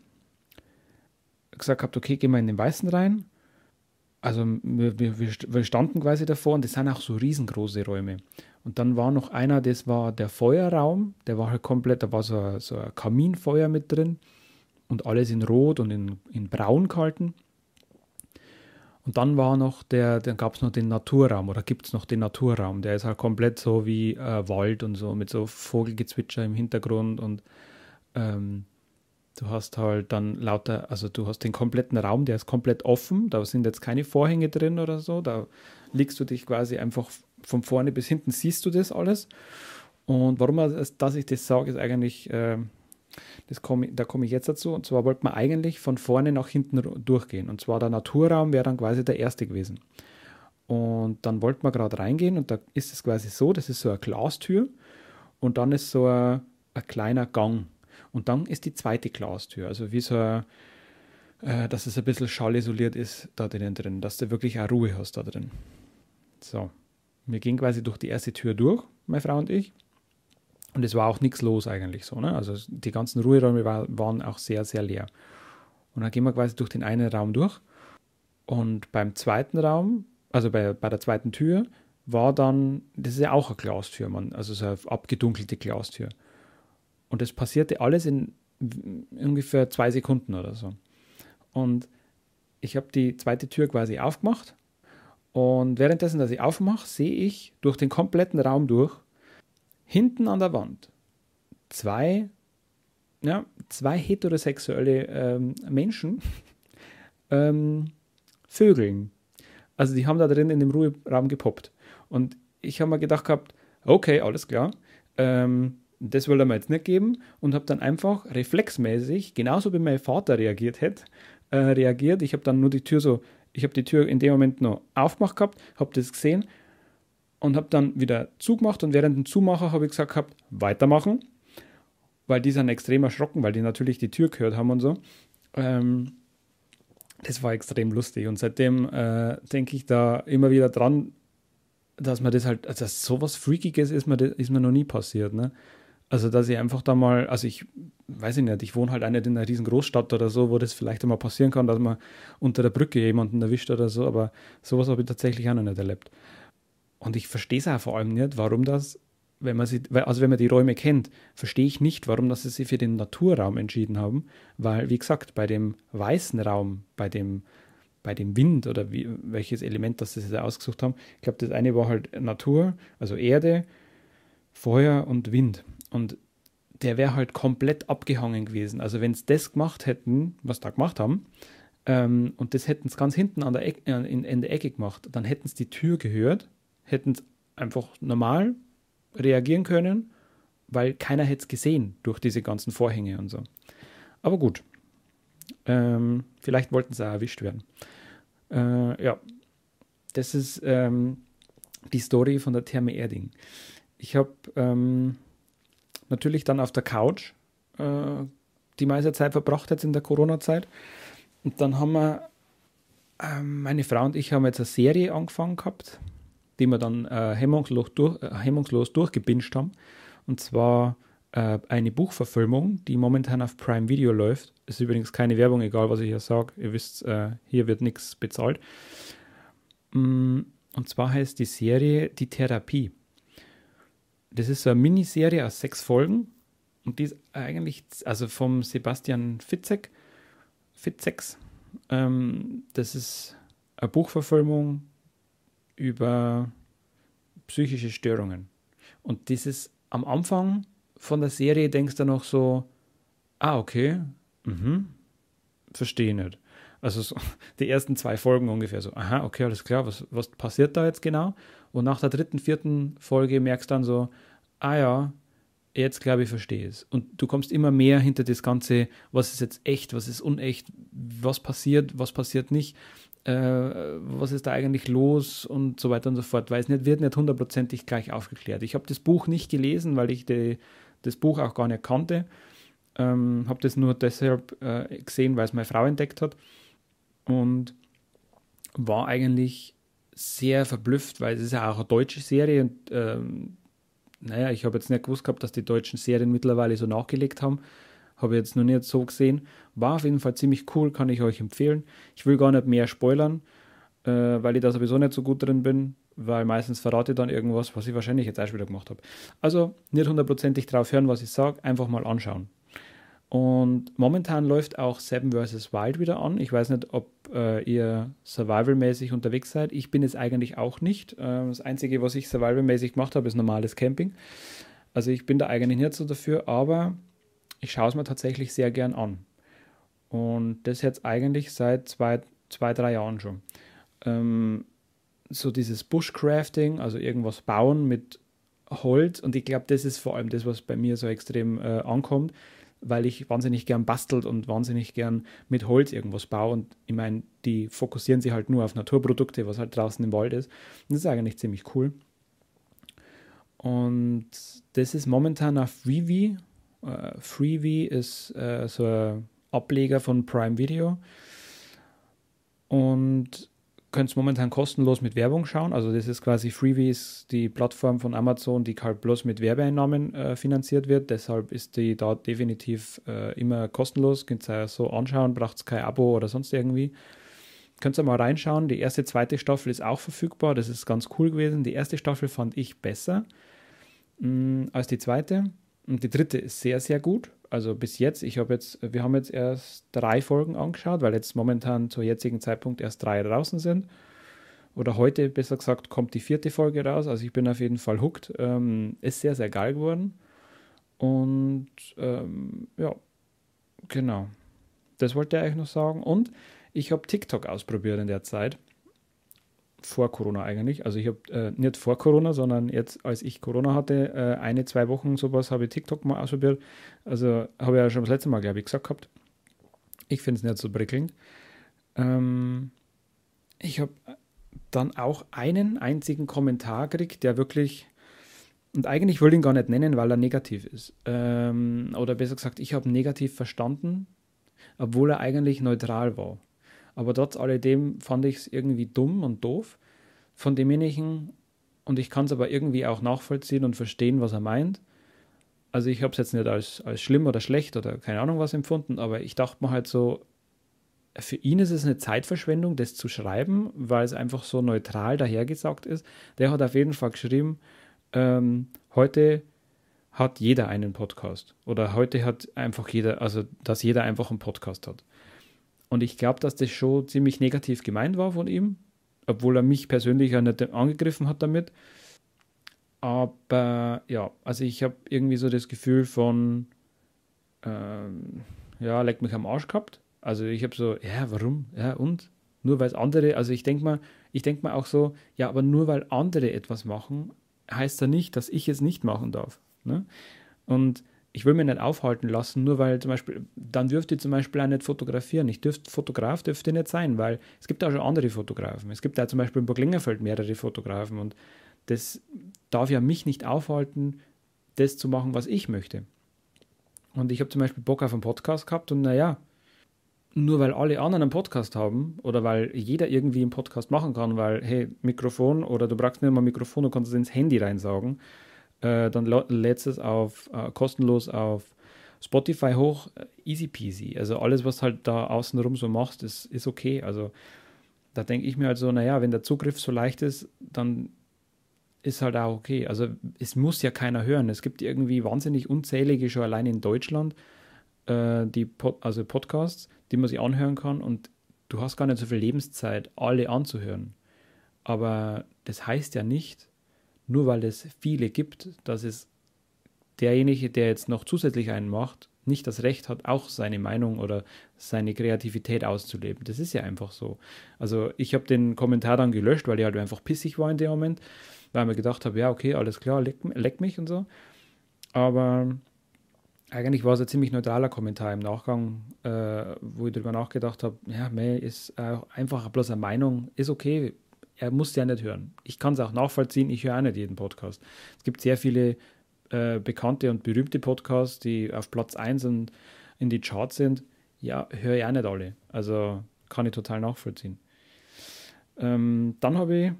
gesagt gehabt, okay, gehen wir in den Weißen rein also wir, wir, wir, standen quasi davor und das sind auch so riesengroße Räume. Und dann war noch einer, das war der Feuerraum, der war halt komplett, da war so, so ein Kaminfeuer mit drin und alles in Rot und in, in Braun gehalten. Und dann war noch der, dann gab es noch den Naturraum oder gibt es noch den Naturraum. Der ist halt komplett so wie äh, Wald und so mit so Vogelgezwitscher im Hintergrund und ähm, du hast halt dann lauter, also du hast den kompletten Raum, der ist komplett offen. Da sind jetzt keine Vorhänge drin oder so. Da liegst du dich quasi einfach von vorne bis hinten, siehst du das alles. Und warum dass ich das sage, ist eigentlich. Äh, das komm, da komme ich jetzt dazu. Und zwar wollte man eigentlich von vorne nach hinten durchgehen. Und zwar der Naturraum wäre dann quasi der erste gewesen. Und dann wollte man gerade reingehen und da ist es quasi so, das ist so eine Glastür und dann ist so ein, ein kleiner Gang. Und dann ist die zweite Glastür, also wie so äh, dass es ein bisschen schallisoliert ist da drinnen drin, dass du wirklich auch Ruhe hast da drin. So, wir gehen quasi durch die erste Tür durch, meine Frau und ich. Und es war auch nichts los eigentlich so. Ne? Also die ganzen Ruheräume war, waren auch sehr, sehr leer. Und dann gehen wir quasi durch den einen Raum durch. Und beim zweiten Raum, also bei, bei der zweiten Tür, war dann, das ist ja auch eine Glastür, man, also so eine abgedunkelte Glastür. Und das passierte alles in ungefähr zwei Sekunden oder so. Und ich habe die zweite Tür quasi aufgemacht. Und währenddessen, dass ich aufmache, sehe ich durch den kompletten Raum durch hinten an der Wand zwei, ja, zwei heterosexuelle ähm, Menschen ähm, vögeln. Also die haben da drin in dem Ruheraum gepoppt. Und ich habe mir gedacht gehabt, okay, alles klar. Ähm, das will er mir jetzt nicht geben und habe dann einfach reflexmäßig, genauso wie mein Vater reagiert hätte, äh, reagiert. Ich habe dann nur die Tür so, ich habe die Tür in dem Moment noch aufgemacht gehabt, habe das gesehen und habe dann wieder zugemacht und während dem Zumacher habe ich gesagt gehabt, weitermachen, weil die sind extrem erschrocken, weil die natürlich die Tür gehört haben und so. Ähm, das war extrem lustig und seitdem äh, denke ich da immer wieder dran, dass man das halt, also dass sowas Freakiges ist mir, ist mir noch nie passiert, ne? Also, dass ich einfach da mal, also ich weiß ich nicht, ich wohne halt auch nicht in einer riesen Großstadt oder so, wo das vielleicht einmal passieren kann, dass man unter der Brücke jemanden erwischt oder so, aber sowas habe ich tatsächlich auch noch nicht erlebt. Und ich verstehe es auch vor allem nicht, warum das, wenn man sie, also wenn man die Räume kennt, verstehe ich nicht, warum das sie sich für den Naturraum entschieden haben, weil, wie gesagt, bei dem weißen Raum, bei dem, bei dem Wind oder wie, welches Element das sie ausgesucht haben, ich glaube, das eine war halt Natur, also Erde, Feuer und Wind. Und der wäre halt komplett abgehangen gewesen. Also wenn sie das gemacht hätten, was da gemacht haben, ähm, und das hätten sie ganz hinten an der Ecke, äh, in, in der Ecke gemacht, dann hätten sie die Tür gehört hätten einfach normal reagieren können, weil keiner hätte es gesehen durch diese ganzen Vorhänge und so. Aber gut, ähm, vielleicht wollten sie auch erwischt werden. Äh, ja, das ist ähm, die Story von der Therme Erding. Ich habe ähm, natürlich dann auf der Couch äh, die meiste Zeit verbracht jetzt in der Corona-Zeit. Und dann haben wir, äh, meine Frau und ich haben jetzt eine Serie angefangen gehabt die wir dann äh, hemmungslos, durch, äh, hemmungslos durchgebinscht haben. Und zwar äh, eine Buchverfilmung, die momentan auf Prime Video läuft. Ist übrigens keine Werbung, egal was ich hier sage. Ihr wisst, äh, hier wird nichts bezahlt. Mm, und zwar heißt die Serie Die Therapie. Das ist eine Miniserie aus sechs Folgen. Und die ist eigentlich, also vom Sebastian Fitzek, Fitzex. Ähm, das ist eine Buchverfilmung über psychische Störungen. Und dieses am Anfang von der Serie denkst du noch so, ah, okay, mhm, verstehe nicht. Also so, die ersten zwei Folgen ungefähr so, aha, okay, alles klar, was, was passiert da jetzt genau? Und nach der dritten, vierten Folge merkst du dann so, ah ja, jetzt glaube ich, verstehe es. Und du kommst immer mehr hinter das Ganze, was ist jetzt echt, was ist unecht, was passiert, was passiert nicht äh, was ist da eigentlich los und so weiter und so fort, weil es nicht, wird nicht hundertprozentig gleich aufgeklärt. Ich habe das Buch nicht gelesen, weil ich die, das Buch auch gar nicht kannte. Ähm, habe das nur deshalb äh, gesehen, weil es meine Frau entdeckt hat und war eigentlich sehr verblüfft, weil es ist ja auch eine deutsche Serie und ähm, naja, ich habe jetzt nicht gewusst gehabt, dass die deutschen Serien mittlerweile so nachgelegt haben. Habe ich jetzt noch nicht so gesehen. War auf jeden Fall ziemlich cool, kann ich euch empfehlen. Ich will gar nicht mehr spoilern, äh, weil ich da sowieso nicht so gut drin bin, weil meistens verrate ich dann irgendwas, was ich wahrscheinlich jetzt auch wieder gemacht habe. Also nicht hundertprozentig drauf hören, was ich sage, einfach mal anschauen. Und momentan läuft auch Seven vs. Wild wieder an. Ich weiß nicht, ob äh, ihr survivalmäßig unterwegs seid. Ich bin es eigentlich auch nicht. Äh, das Einzige, was ich survivalmäßig gemacht habe, ist normales Camping. Also ich bin da eigentlich nicht so dafür, aber ich schaue es mir tatsächlich sehr gern an. Und das jetzt eigentlich seit zwei, zwei drei Jahren schon. Ähm, so dieses Bushcrafting, also irgendwas bauen mit Holz. Und ich glaube, das ist vor allem das, was bei mir so extrem äh, ankommt weil ich wahnsinnig gern bastelt und wahnsinnig gern mit Holz irgendwas baue. Und ich meine, die fokussieren sich halt nur auf Naturprodukte, was halt draußen im Wald ist. Und das ist eigentlich ziemlich cool. Und das ist momentan auf Freevee. Uh, Freevee ist uh, so ein Ableger von Prime Video. Und könnt momentan kostenlos mit Werbung schauen. Also das ist quasi Freebie, ist die Plattform von Amazon, die halt bloß mit Werbeeinnahmen äh, finanziert wird. Deshalb ist die da definitiv äh, immer kostenlos. Könnt ihr so anschauen, braucht es kein Abo oder sonst irgendwie. Könnt ihr mal reinschauen. Die erste, zweite Staffel ist auch verfügbar. Das ist ganz cool gewesen. Die erste Staffel fand ich besser mh, mm, als die zweite. Und die dritte ist sehr, sehr gut also bis jetzt, ich habe jetzt, wir haben jetzt erst drei Folgen angeschaut, weil jetzt momentan zur jetzigen Zeitpunkt erst drei draußen sind. Oder heute, besser gesagt, kommt die vierte Folge raus. Also ich bin auf jeden Fall hooked. Ähm, ist sehr, sehr geil geworden. Und ähm, ja, genau. Das wollte ich eigentlich noch sagen. Und ich habe TikTok ausprobiert in der Zeit vor Corona eigentlich. Also ich habe äh, nicht vor Corona, sondern jetzt, als ich Corona hatte, äh, eine, zwei Wochen sowas, habe ich TikTok mal ausprobiert. Also habe ich ja schon das letzte Mal, glaube ich, gesagt gehabt. Ich finde es nicht so prickelnd. Ähm, ich habe dann auch einen einzigen Kommentar gekriegt, der wirklich, und eigentlich will ich ihn gar nicht nennen, weil er negativ ist. Ähm, oder besser gesagt, ich habe negativ verstanden, obwohl er eigentlich neutral war. Aber trotz alledem fand ich es irgendwie dumm und doof von demjenigen und ich kann es aber irgendwie auch nachvollziehen und verstehen, was er meint. Also ich habe es jetzt nicht als, als schlimm oder schlecht oder keine Ahnung was empfunden, aber ich dachte mir halt so, für ihn ist es eine Zeitverschwendung, das zu schreiben, weil es einfach so neutral dahergesagt ist. Der hat auf jeden Fall geschrieben, ähm, heute hat jeder einen Podcast. Oder heute hat einfach jeder, also dass jeder einfach einen Podcast hat. Und ich glaube, dass das schon ziemlich negativ gemeint war von ihm, obwohl er mich persönlich ja nicht angegriffen hat damit. Aber ja, also ich habe irgendwie so das Gefühl von, ähm, ja, leck mich am Arsch gehabt. Also ich habe so, ja, warum? Ja, und? Nur weil es andere, also ich denke mal, ich denke mal auch so, ja, aber nur weil andere etwas machen, heißt ja nicht, dass ich es nicht machen darf. Ne? Und ich will mich nicht aufhalten lassen, nur weil zum Beispiel, dann dürfte ich zum Beispiel auch nicht fotografieren. Ich dürfte, Fotograf dürfte nicht sein, weil es gibt auch schon andere Fotografen. Es gibt da zum Beispiel in Burg mehrere Fotografen und das darf ja mich nicht aufhalten, das zu machen, was ich möchte. Und ich habe zum Beispiel Bock auf einen Podcast gehabt und naja, nur weil alle anderen einen Podcast haben oder weil jeder irgendwie einen Podcast machen kann, weil, hey, Mikrofon oder du brauchst nicht mal ein Mikrofon, du kannst es ins Handy reinsaugen äh, dann lädst es auf, äh, kostenlos auf Spotify hoch, äh, easy peasy. Also alles, was halt da außenrum so machst, ist, ist okay. Also da denke ich mir halt so, naja, wenn der Zugriff so leicht ist, dann ist halt auch okay. Also es muss ja keiner hören. Es gibt irgendwie wahnsinnig unzählige schon allein in Deutschland, äh, die Pod also Podcasts, die man sich anhören kann und du hast gar nicht so viel Lebenszeit, alle anzuhören. Aber das heißt ja nicht, nur weil es viele gibt, dass es derjenige, der jetzt noch zusätzlich einen macht, nicht das Recht hat, auch seine Meinung oder seine Kreativität auszuleben. Das ist ja einfach so. Also ich habe den Kommentar dann gelöscht, weil ich halt einfach pissig war in dem Moment, weil ich mir gedacht habe, ja, okay, alles klar, leck, leck mich und so. Aber eigentlich war es ein ziemlich neutraler Kommentar im Nachgang, äh, wo ich darüber nachgedacht habe, ja, May ist einfach bloß eine Meinung, ist okay, er muss ja nicht hören. Ich kann es auch nachvollziehen, ich höre auch nicht jeden Podcast. Es gibt sehr viele äh, bekannte und berühmte Podcasts, die auf Platz 1 und in die Charts sind. Ja, höre ich auch nicht alle. Also kann ich total nachvollziehen. Ähm, dann habe ich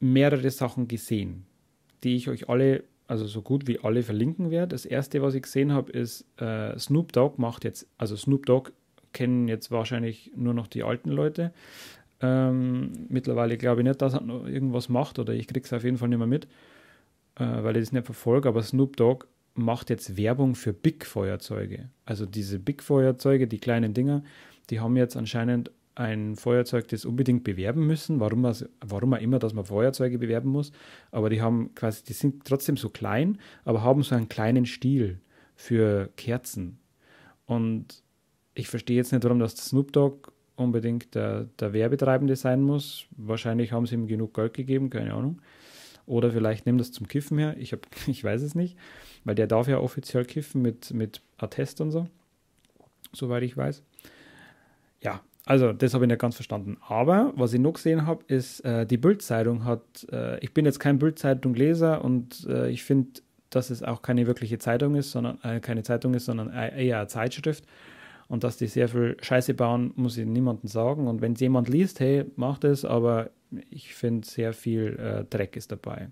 mehrere Sachen gesehen, die ich euch alle, also so gut wie alle verlinken werde. Das erste, was ich gesehen habe, ist äh, Snoop Dogg macht jetzt, also Snoop Dogg kennen jetzt wahrscheinlich nur noch die alten Leute, ähm, mittlerweile glaube ich nicht, dass er noch irgendwas macht oder ich kriege es auf jeden Fall nicht mehr mit, äh, weil ich das nicht verfolge. Aber Snoop Dogg macht jetzt Werbung für Big-Feuerzeuge. Also diese Big-Feuerzeuge, die kleinen Dinger, die haben jetzt anscheinend ein Feuerzeug, das unbedingt bewerben müssen, warum, warum auch immer, dass man Feuerzeuge bewerben muss, aber die haben quasi, die sind trotzdem so klein, aber haben so einen kleinen Stiel für Kerzen. Und ich verstehe jetzt nicht, warum das Snoop Dogg unbedingt der, der Werbetreibende sein muss. Wahrscheinlich haben sie ihm genug Geld gegeben, keine Ahnung. Oder vielleicht nimmt das zum Kiffen her. Ich, hab, ich weiß es nicht, weil der darf ja offiziell kiffen mit, mit Attest und so, soweit ich weiß. Ja, also das habe ich nicht ganz verstanden. Aber was ich noch gesehen habe, ist, äh, die Bildzeitung hat, äh, ich bin jetzt kein Bildzeitung-Leser und äh, ich finde, dass es auch keine wirkliche Zeitung ist, sondern äh, keine Zeitung ist, sondern e-, eher eine Zeitschrift. Und dass die sehr viel Scheiße bauen, muss ich niemandem sagen. Und wenn es jemand liest, hey, macht es, aber ich finde, sehr viel äh, Dreck ist dabei.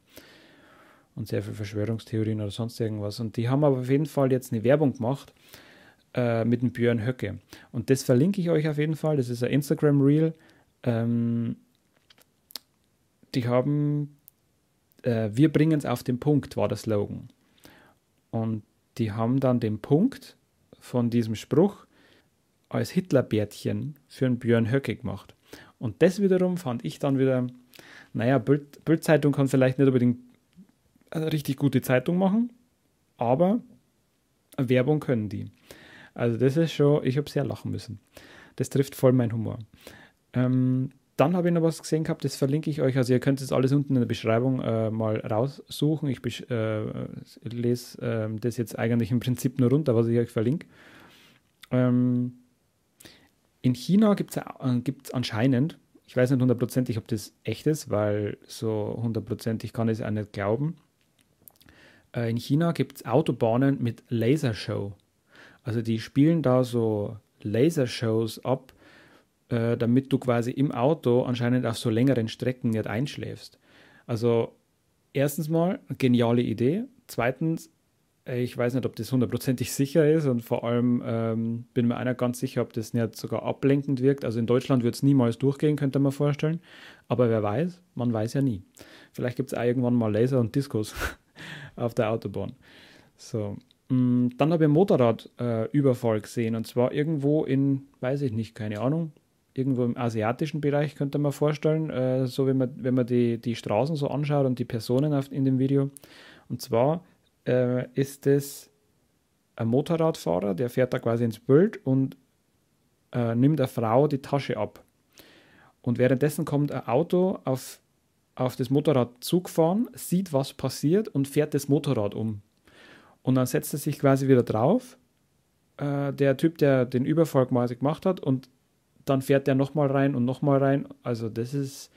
Und sehr viel Verschwörungstheorien oder sonst irgendwas. Und die haben aber auf jeden Fall jetzt eine Werbung gemacht äh, mit dem Björn Höcke. Und das verlinke ich euch auf jeden Fall. Das ist ein Instagram-Reel. Ähm, die haben, äh, wir bringen es auf den Punkt, war der Slogan. Und die haben dann den Punkt von diesem Spruch als Hitlerbärtchen für einen Björn Höcke gemacht. Und das wiederum fand ich dann wieder, naja, Bild, Bildzeitung kann vielleicht nicht unbedingt eine richtig gute Zeitung machen, aber Werbung können die. Also das ist schon, ich habe sehr lachen müssen. Das trifft voll meinen Humor. Ähm, dann habe ich noch was gesehen gehabt, das verlinke ich euch. Also ihr könnt es alles unten in der Beschreibung äh, mal raussuchen. Ich äh, lese äh, das jetzt eigentlich im Prinzip nur runter, was ich euch verlinke. Ähm, in China gibt es äh, anscheinend, ich weiß nicht hundertprozentig, ob das echt ist, weil so hundertprozentig kann ich es auch nicht glauben. Äh, in China gibt es Autobahnen mit Lasershow. Also die spielen da so Lasershows ab, äh, damit du quasi im Auto anscheinend auf so längeren Strecken nicht einschläfst. Also erstens mal, geniale Idee. Zweitens, ich weiß nicht, ob das hundertprozentig sicher ist und vor allem ähm, bin mir einer ganz sicher, ob das nicht sogar ablenkend wirkt. Also in Deutschland wird es niemals durchgehen, könnte man vorstellen. Aber wer weiß, man weiß ja nie. Vielleicht gibt es auch irgendwann mal Laser und Diskos auf der Autobahn. So. Mm, dann habe ich einen Motorradüberfall äh, gesehen und zwar irgendwo in, weiß ich nicht, keine Ahnung, irgendwo im asiatischen Bereich könnte man vorstellen, äh, so wenn man, wenn man die, die Straßen so anschaut und die Personen auf, in dem Video. Und zwar äh, ist es ein Motorradfahrer, der fährt da quasi ins Bild und äh, nimmt der Frau die Tasche ab. Und währenddessen kommt ein Auto auf, auf das Motorrad zugefahren, sieht, was passiert und fährt das Motorrad um. Und dann setzt er sich quasi wieder drauf, äh, der Typ, der den Überfall quasi gemacht hat, und dann fährt der nochmal rein und nochmal rein. Also das ist,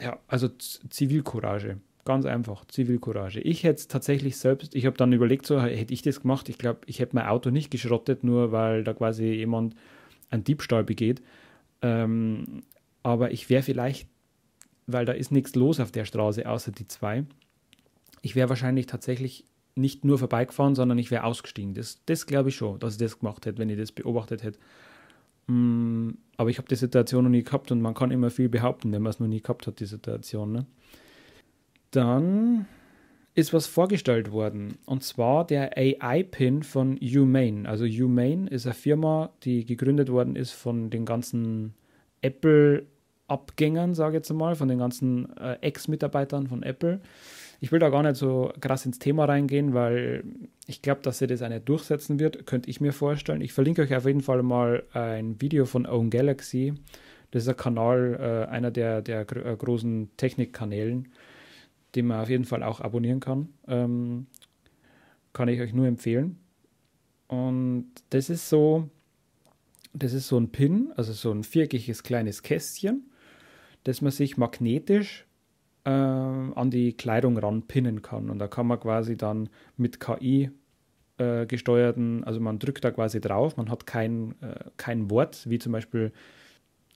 ja, also Zivilcourage. Ganz einfach, Zivilcourage. Ich hätte es tatsächlich selbst, ich habe dann überlegt, so hätte ich das gemacht. Ich glaube, ich hätte mein Auto nicht geschrottet, nur weil da quasi jemand einen Diebstahl begeht. Ähm, aber ich wäre vielleicht, weil da ist nichts los auf der Straße, außer die zwei. Ich wäre wahrscheinlich tatsächlich nicht nur vorbeigefahren, sondern ich wäre ausgestiegen. Das, das glaube ich schon, dass ich das gemacht hätte, wenn ich das beobachtet hätte. Mm, aber ich habe die Situation noch nie gehabt und man kann immer viel behaupten, wenn man es noch nie gehabt hat, die Situation. Ne? Dann ist was vorgestellt worden und zwar der AI-Pin von Humane. Also Humane ist eine Firma, die gegründet worden ist von den ganzen Apple-Abgängern, sage ich jetzt mal, von den ganzen äh, Ex-Mitarbeitern von Apple. Ich will da gar nicht so krass ins Thema reingehen, weil ich glaube, dass sie das nicht durchsetzen wird, könnte ich mir vorstellen. Ich verlinke euch auf jeden Fall mal ein Video von Own Galaxy. Das ist ein Kanal, äh, einer der, der äh, großen Technikkanälen den man auf jeden Fall auch abonnieren kann. Ähm, kann ich euch nur empfehlen. Und das ist so, das ist so ein Pin, also so ein viereckiges kleines Kästchen, das man sich magnetisch äh, an die Kleidung ranpinnen kann. Und da kann man quasi dann mit KI äh, gesteuerten, also man drückt da quasi drauf, man hat kein, äh, kein Wort, wie zum Beispiel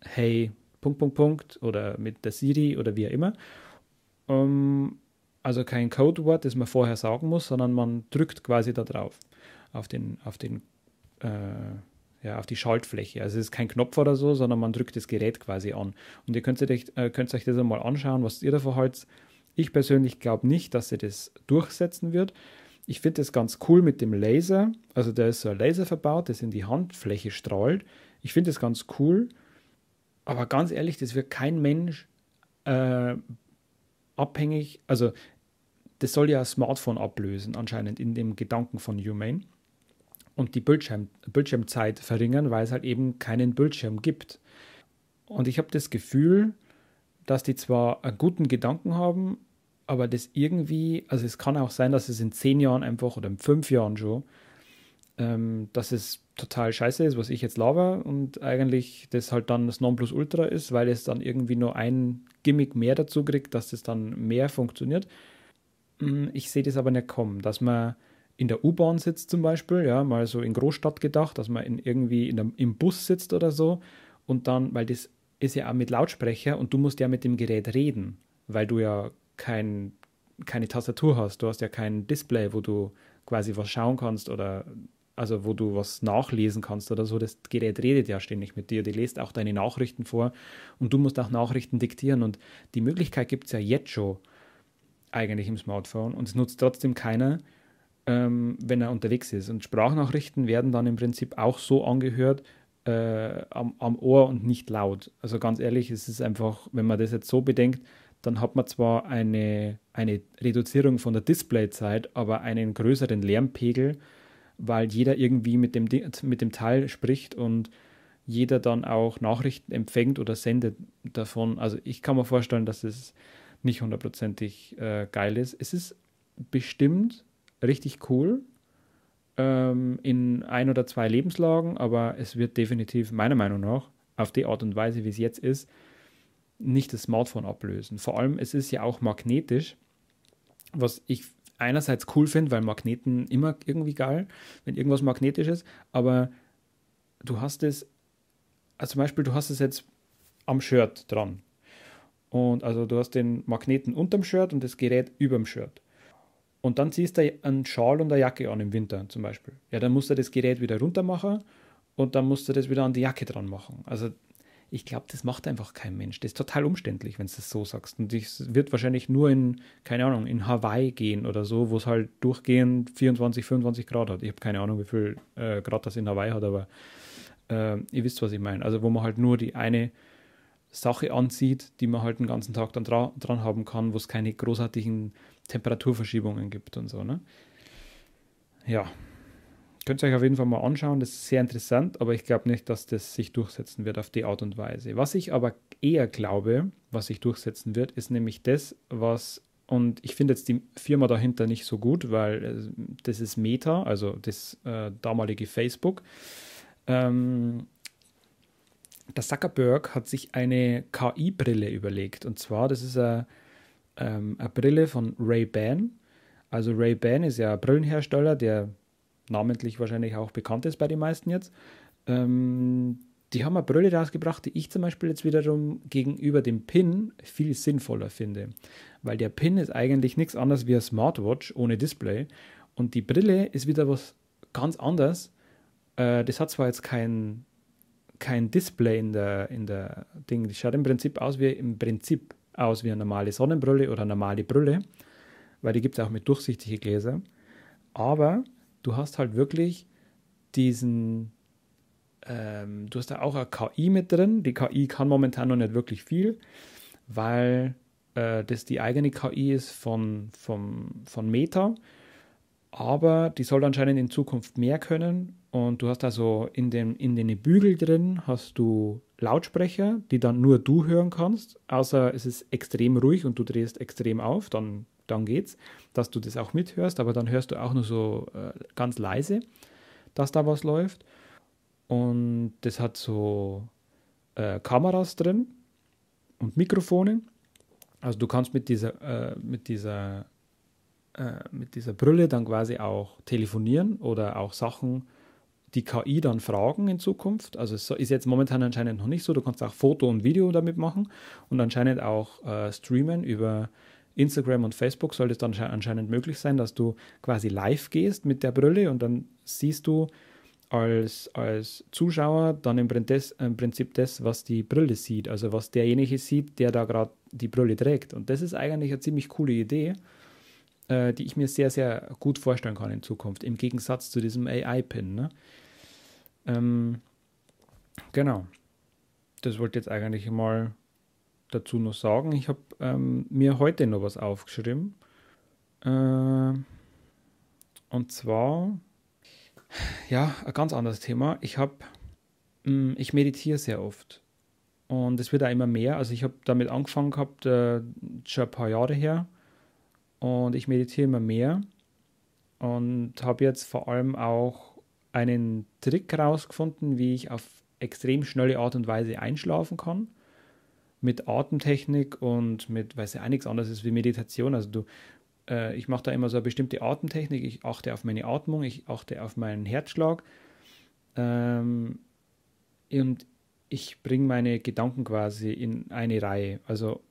Hey, Punkt, Punkt, Punkt oder mit der Siri oder wie auch immer, ähm, also kein Codewort, das man vorher sagen muss, sondern man drückt quasi da drauf, auf den, auf den, äh, ja, auf die Schaltfläche. Also es ist kein Knopf oder so, sondern man drückt das Gerät quasi an. Und ihr könnt euch, äh, könnt euch das einmal anschauen, was ihr davon haltet. Ich persönlich glaube nicht, dass sie das durchsetzen wird. Ich finde das ganz cool mit dem Laser. Also da ist so ein Laser verbaut, das in die Handfläche strahlt. Ich finde das ganz cool. Aber ganz ehrlich, das wird kein Mensch äh, abhängig, also das soll ja Smartphone ablösen, anscheinend in dem Gedanken von Humane. Und die Bildschirm, Bildschirmzeit verringern, weil es halt eben keinen Bildschirm gibt. Und ich habe das Gefühl, dass die zwar einen guten Gedanken haben, aber das irgendwie, also es kann auch sein, dass es in zehn Jahren einfach oder in fünf Jahren schon, ähm, dass es total scheiße ist, was ich jetzt laber und eigentlich das halt dann das Nonplusultra ist, weil es dann irgendwie nur ein Gimmick mehr dazu kriegt, dass das dann mehr funktioniert. Mm, ich sehe das aber nicht kommen, dass man in der U-Bahn sitzt zum Beispiel, ja, mal so in Großstadt gedacht, dass man in irgendwie in der, im Bus sitzt oder so und dann, weil das ist ja auch mit Lautsprecher und du musst ja mit dem Gerät reden, weil du ja kein, keine Tastatur hast, du hast ja kein Display, wo du quasi was schauen kannst oder also wo du was nachlesen kannst oder so. Das Gerät redet ja ständig mit dir, die liest auch deine Nachrichten vor und du musst auch Nachrichten diktieren und die Möglichkeit gibt es ja jetzt schon eigentlich im Smartphone und es nutzt trotzdem keiner, ähm, wenn er unterwegs ist. Und Sprachnachrichten werden dann im Prinzip auch so angehört äh, am, am Ohr und nicht laut. Also ganz ehrlich, es ist einfach, wenn man das jetzt so bedenkt, dann hat man zwar eine, eine Reduzierung von der Displayzeit, aber einen größeren Lärmpegel, weil jeder irgendwie mit dem, mit dem Teil spricht und jeder dann auch Nachrichten empfängt oder sendet davon. Also ich kann mir vorstellen, dass es nicht hundertprozentig äh, geil ist. Es ist bestimmt richtig cool ähm, in ein oder zwei Lebenslagen, aber es wird definitiv meiner Meinung nach auf die Art und Weise, wie es jetzt ist, nicht das Smartphone ablösen. Vor allem, es ist ja auch magnetisch, was ich einerseits cool finde, weil Magneten immer irgendwie geil, wenn irgendwas magnetisch ist, aber du hast es, also zum Beispiel, du hast es jetzt am Shirt dran. Und also du hast den Magneten unterm Shirt und das Gerät überm Shirt. Und dann ziehst du einen Schal und eine Jacke an im Winter zum Beispiel. Ja, dann musst du das Gerät wieder runter machen und dann musst du das wieder an die Jacke dran machen. Also ich glaube, das macht einfach kein Mensch. Das ist total umständlich, wenn du das so sagst. Und es wird wahrscheinlich nur in, keine Ahnung, in Hawaii gehen oder so, wo es halt durchgehend 24, 25 Grad hat. Ich habe keine Ahnung, wie viel äh, Grad das in Hawaii hat, aber äh, ihr wisst, was ich meine. Also wo man halt nur die eine Sache anzieht, die man halt den ganzen Tag dann dra dran haben kann, wo es keine großartigen Temperaturverschiebungen gibt und so. Ne? Ja, könnt ihr euch auf jeden Fall mal anschauen. Das ist sehr interessant, aber ich glaube nicht, dass das sich durchsetzen wird auf die Art und Weise. Was ich aber eher glaube, was sich durchsetzen wird, ist nämlich das, was, und ich finde jetzt die Firma dahinter nicht so gut, weil äh, das ist Meta, also das äh, damalige Facebook. Ähm, der Zuckerberg hat sich eine KI-Brille überlegt. Und zwar, das ist eine, ähm, eine Brille von Ray-Ban. Also Ray-Ban ist ja ein Brillenhersteller, der namentlich wahrscheinlich auch bekannt ist bei den meisten jetzt. Ähm, die haben eine Brille rausgebracht, die ich zum Beispiel jetzt wiederum gegenüber dem Pin viel sinnvoller finde. Weil der Pin ist eigentlich nichts anderes wie ein Smartwatch ohne Display. Und die Brille ist wieder was ganz anderes. Äh, das hat zwar jetzt kein, kein Display in der, in der Ding. Die schaut im Prinzip aus wie im Prinzip aus wie eine normale Sonnenbrille oder eine normale Brille. Weil die gibt es auch mit durchsichtigen Gläsern. Aber du hast halt wirklich diesen, ähm, du hast da auch eine KI mit drin. Die KI kann momentan noch nicht wirklich viel, weil äh, das die eigene KI ist von, vom, von Meta. Aber die soll anscheinend in Zukunft mehr können. Und du hast also in den, in den Bügel drin hast du Lautsprecher, die dann nur du hören kannst, außer es ist extrem ruhig und du drehst extrem auf, dann dann geht's, dass du das auch mithörst, aber dann hörst du auch nur so äh, ganz leise, dass da was läuft. Und das hat so äh, Kameras drin und Mikrofone. Also du kannst mit dieser, äh, mit dieser, äh, mit dieser Brille dann quasi auch telefonieren oder auch Sachen die KI dann fragen in Zukunft. Also es ist jetzt momentan anscheinend noch nicht so. Du kannst auch Foto und Video damit machen und anscheinend auch äh, streamen über Instagram und Facebook soll es dann anscheinend möglich sein, dass du quasi live gehst mit der Brille und dann siehst du als, als Zuschauer dann im Prinzip das, was die Brille sieht, also was derjenige sieht, der da gerade die Brille trägt. Und das ist eigentlich eine ziemlich coole Idee, äh, die ich mir sehr, sehr gut vorstellen kann in Zukunft, im Gegensatz zu diesem AI-Pin. Ne? Ähm, genau. Das wollte ich jetzt eigentlich mal dazu noch sagen. Ich habe ähm, mir heute noch was aufgeschrieben. Äh, und zwar, ja, ein ganz anderes Thema. Ich habe, hm, ich meditiere sehr oft. Und es wird auch immer mehr. Also ich habe damit angefangen gehabt, äh, schon ein paar Jahre her. Und ich meditiere immer mehr. Und habe jetzt vor allem auch einen Trick herausgefunden, wie ich auf extrem schnelle Art und Weise einschlafen kann. Mit Atemtechnik und mit, weil es ja nichts anderes ist wie Meditation. Also du, äh, ich mache da immer so eine bestimmte Atemtechnik. Ich achte auf meine Atmung, ich achte auf meinen Herzschlag. Ähm, und ich bringe meine Gedanken quasi in eine Reihe. Also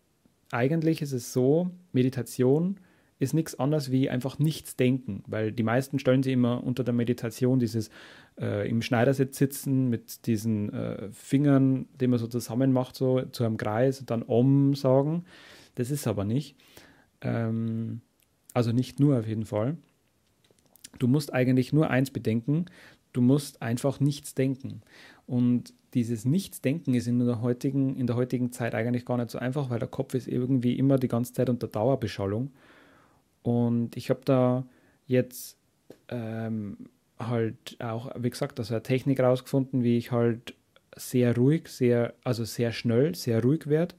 eigentlich ist es so, Meditation ist nichts anderes wie einfach nichts denken, weil die meisten stellen sich immer unter der Meditation dieses äh, im Schneidersitz sitzen mit diesen äh, Fingern, die man so zusammen macht, so zu einem Kreis und dann Om sagen. Das ist aber nicht. Ähm, also nicht nur auf jeden Fall. Du musst eigentlich nur eins bedenken, du musst einfach nichts denken. Und dieses Nichtsdenken ist in der, heutigen, in der heutigen Zeit eigentlich gar nicht so einfach, weil der Kopf ist irgendwie immer die ganze Zeit unter Dauerbeschallung. Und ich habe da jetzt ähm, halt auch, wie gesagt, also eine Technik rausgefunden, wie ich halt sehr ruhig, sehr, also sehr schnell, sehr ruhig werde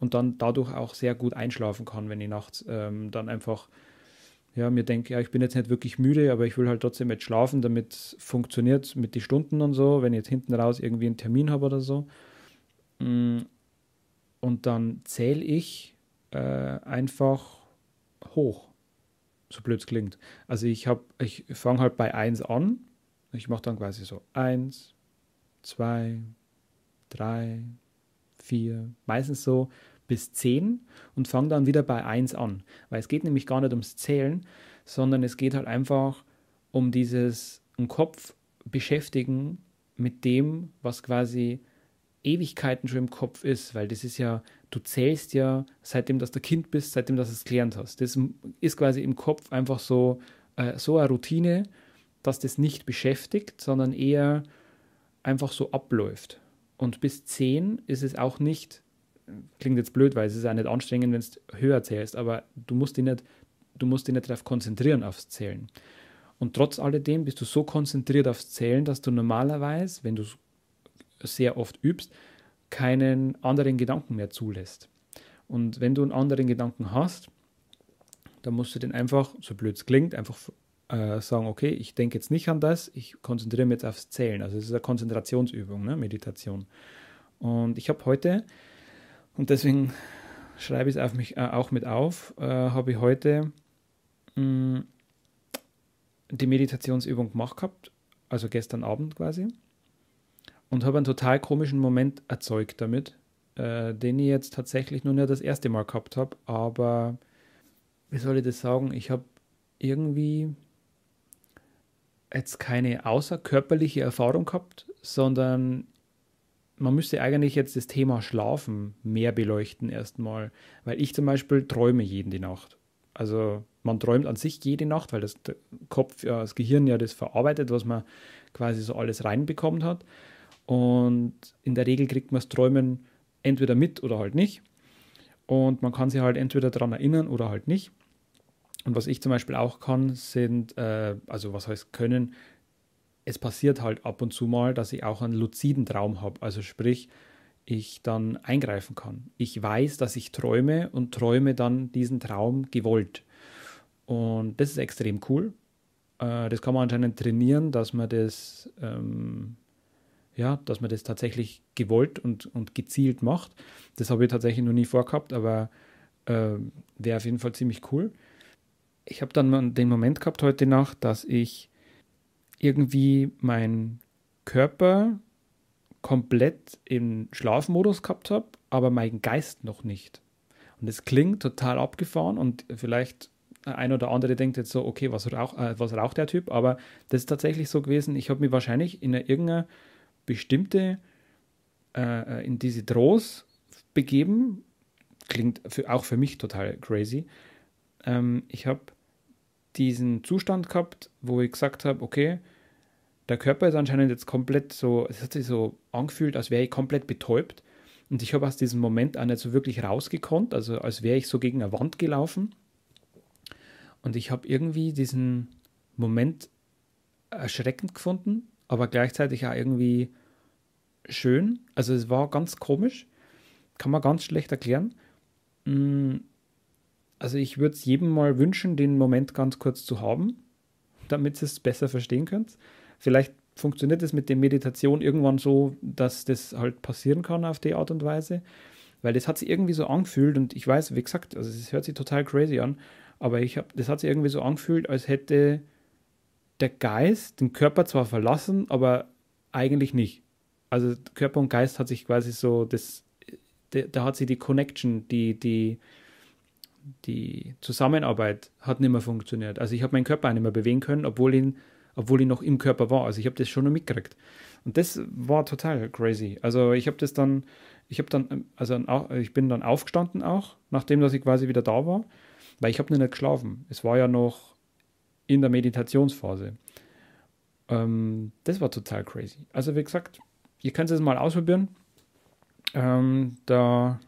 und dann dadurch auch sehr gut einschlafen kann, wenn ich nachts ähm, dann einfach ja, mir denke, ja, ich bin jetzt nicht wirklich müde, aber ich will halt trotzdem jetzt schlafen, damit es funktioniert mit den Stunden und so, wenn ich jetzt hinten raus irgendwie einen Termin habe oder so. Mm, und dann zähle ich äh, einfach hoch so blöd es klingt. Also ich habe, ich fange halt bei 1 an. Ich mache dann quasi so 1, 2, 3, 4, meistens so bis 10 und fange dann wieder bei 1 an. Weil es geht nämlich gar nicht ums Zählen, sondern es geht halt einfach um dieses im Kopf beschäftigen mit dem, was quasi Ewigkeiten schon im Kopf ist, weil das ist ja, du zählst ja seitdem, dass du Kind bist, seitdem, dass du es gelernt hast. Das ist quasi im Kopf einfach so, äh, so eine Routine, dass das nicht beschäftigt, sondern eher einfach so abläuft. Und bis 10 ist es auch nicht, klingt jetzt blöd, weil es ist ja nicht anstrengend, wenn du höher zählst, aber du musst dich nicht, du musst dich nicht darauf konzentrieren, aufs Zählen. Und trotz alledem bist du so konzentriert aufs Zählen, dass du normalerweise, wenn du sehr oft übst, keinen anderen Gedanken mehr zulässt. Und wenn du einen anderen Gedanken hast, dann musst du den einfach, so blöd es klingt, einfach äh, sagen, okay, ich denke jetzt nicht an das, ich konzentriere mich jetzt aufs Zählen. Also es ist eine Konzentrationsübung, ne? Meditation. Und ich habe heute, und deswegen schreibe ich es auf mich äh, auch mit auf, äh, habe ich heute mh, mm, die Meditationsübung gemacht gehabt, also gestern Abend quasi und habe einen total komischen Moment erzeugt damit, äh, den ich jetzt tatsächlich nur nicht das erste Mal gehabt habe, aber wie soll ich das sagen? Ich habe irgendwie jetzt keine außerkörperliche Erfahrung gehabt, sondern man müsste eigentlich jetzt das Thema Schlafen mehr beleuchten erstmal, weil ich zum Beispiel träume jeden die Nacht. Also man träumt an sich jede Nacht, weil das Kopf, ja, das Gehirn ja das verarbeitet, was man quasi so alles reinbekommen hat. Und in der Regel kriegt man das Träumen entweder mit oder halt nicht. Und man kann sich halt entweder daran erinnern oder halt nicht. Und was ich zum Beispiel auch kann, sind, äh, also was heißt können, es passiert halt ab und zu mal, dass ich auch einen luziden Traum habe. Also sprich, ich dann eingreifen kann. Ich weiß, dass ich träume und träume dann diesen Traum gewollt. Und das ist extrem cool. Äh, das kann man anscheinend trainieren, dass man das ähm, ja, dass man das tatsächlich gewollt und, und gezielt macht. Das habe ich tatsächlich noch nie vorgehabt, aber äh, wäre auf jeden Fall ziemlich cool. Ich habe dann den Moment gehabt heute Nacht, dass ich irgendwie meinen Körper komplett im Schlafmodus gehabt habe, aber meinen Geist noch nicht. Und das klingt total abgefahren und vielleicht ein oder andere denkt jetzt so, okay, was, rauch, äh, was raucht der Typ? Aber das ist tatsächlich so gewesen. Ich habe mich wahrscheinlich in irgendeiner bestimmte, äh, äh, in diese Drohs begeben. Klingt für, auch für mich total crazy. Ähm, ich habe diesen Zustand gehabt, wo ich gesagt habe, okay, der Körper ist anscheinend jetzt komplett so, es hat sich so angefühlt, als wäre ich komplett betäubt. Und ich habe aus diesem Moment auch nicht so wirklich rausgekonnt, also als wäre ich so gegen eine Wand gelaufen. Und ich habe irgendwie diesen Moment erschreckend gefunden, aber gleichzeitig auch irgendwie schön. Also es war ganz komisch, kann man ganz schlecht erklären. Mm, also ich würde es jedem mal wünschen, den Moment ganz kurz zu haben, damit ihr es besser verstehen könnt. Vielleicht funktioniert es mit der Meditation irgendwann so, dass das halt passieren kann auf die Art und Weise. Weil das hat sich irgendwie so angefühlt und ich weiß, wie gesagt, also es hört sich total crazy an, aber ich habe, das hat sich irgendwie so angefühlt, als hätte der Geist den Körper zwar verlassen, aber eigentlich nicht. Also Körper und Geist hat sich quasi so, das, da hat sich die Connection, die, die, die Zusammenarbeit hat nicht mehr funktioniert. Also ich habe meinen Körper auch nicht mehr bewegen können, obwohl ihn, obwohl ich noch im Körper war. Also ich habe das schon noch mitgekriegt. Und das war total crazy. Also ich habe das dann, ich habe dann, also ich bin dann aufgestanden auch, nachdem dass ich quasi wieder da war, weil ich habe nicht geschlafen. Es war ja noch in der Meditationsphase. Ähm, das war total crazy. Also wie gesagt, ihr könnt es mal ausprobieren. Ähm, da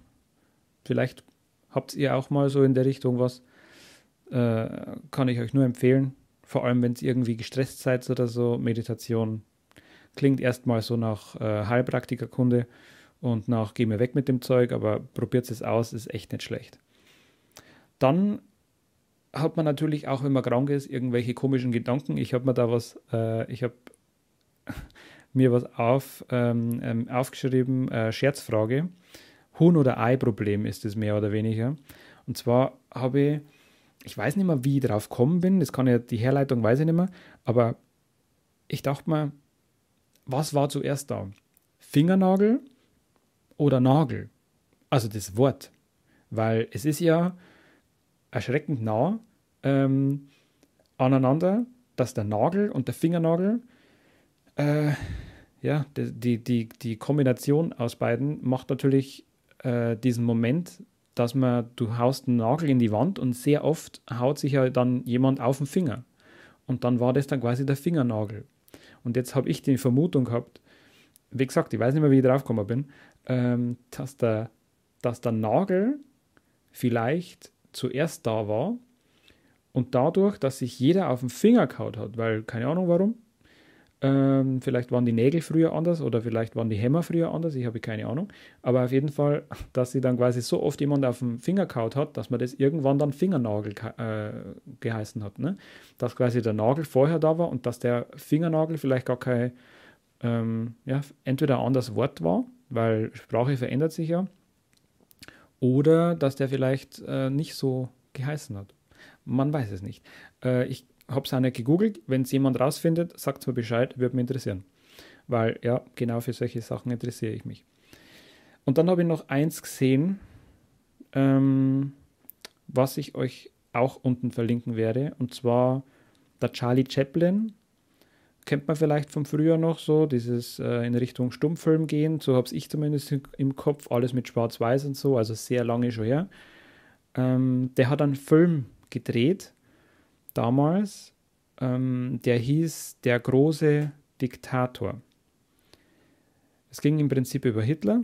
vielleicht habt ihr auch mal so in der Richtung was. Äh, kann ich euch nur empfehlen. Vor allem, wenn es irgendwie gestresst seid oder so. Meditation klingt erstmal so nach äh, Heilpraktikerkunde und nach geh mir weg mit dem Zeug, aber probiert es aus, ist echt nicht schlecht. Dann hat man natürlich auch, wenn man krank ist, irgendwelche komischen Gedanken. Ich habe mir da was, äh, ich habe mir was auf, ähm, ähm, aufgeschrieben, äh, Scherzfrage. Huhn- oder Ei-Problem ist es mehr oder weniger. Und zwar habe ich, ich weiß nicht mehr, wie ich drauf gekommen bin, das kann ja, die Herleitung weiß ich nicht mehr, aber ich dachte mir, was war zuerst da? Fingernagel oder Nagel? Also das Wort. Weil es ist ja, erschreckend nah ähm, aneinander, dass der Nagel und der Fingernagel, äh, ja, die, die, die Kombination aus beiden macht natürlich äh, diesen Moment, dass man, du haust einen Nagel in die Wand und sehr oft haut sich ja dann jemand auf den Finger. Und dann war das dann quasi der Fingernagel. Und jetzt habe ich die Vermutung gehabt, wie gesagt, ich weiß nicht mehr, wie ich drauf gekommen bin, ähm, dass, der, dass der Nagel vielleicht zuerst da war und dadurch, dass sich jeder auf den Finger kaut hat, weil keine Ahnung warum, ähm, vielleicht waren die Nägel früher anders oder vielleicht waren die Hämmer früher anders, ich habe keine Ahnung, aber auf jeden Fall, dass sie dann quasi so oft jemand auf den Finger kaut hat, dass man das irgendwann dann Fingernagel äh, geheißen hat, ne? dass quasi der Nagel vorher da war und dass der Fingernagel vielleicht gar kein, ähm, ja, entweder ein anderes Wort war, weil Sprache verändert sich ja, oder dass der vielleicht äh, nicht so geheißen hat. Man weiß es nicht. Äh, ich habe es auch nicht gegoogelt. Wenn es jemand rausfindet, sagt mir Bescheid, würde mich interessieren. Weil ja, genau für solche Sachen interessiere ich mich. Und dann habe ich noch eins gesehen, ähm, was ich euch auch unten verlinken werde. Und zwar der Charlie Chaplin kennt man vielleicht von früher noch so, dieses äh, in Richtung Stummfilm gehen, so habe ich zumindest im Kopf, alles mit Schwarz-Weiß und so, also sehr lange schon her. Ähm, der hat einen Film gedreht, damals, ähm, der hieß Der große Diktator. Es ging im Prinzip über Hitler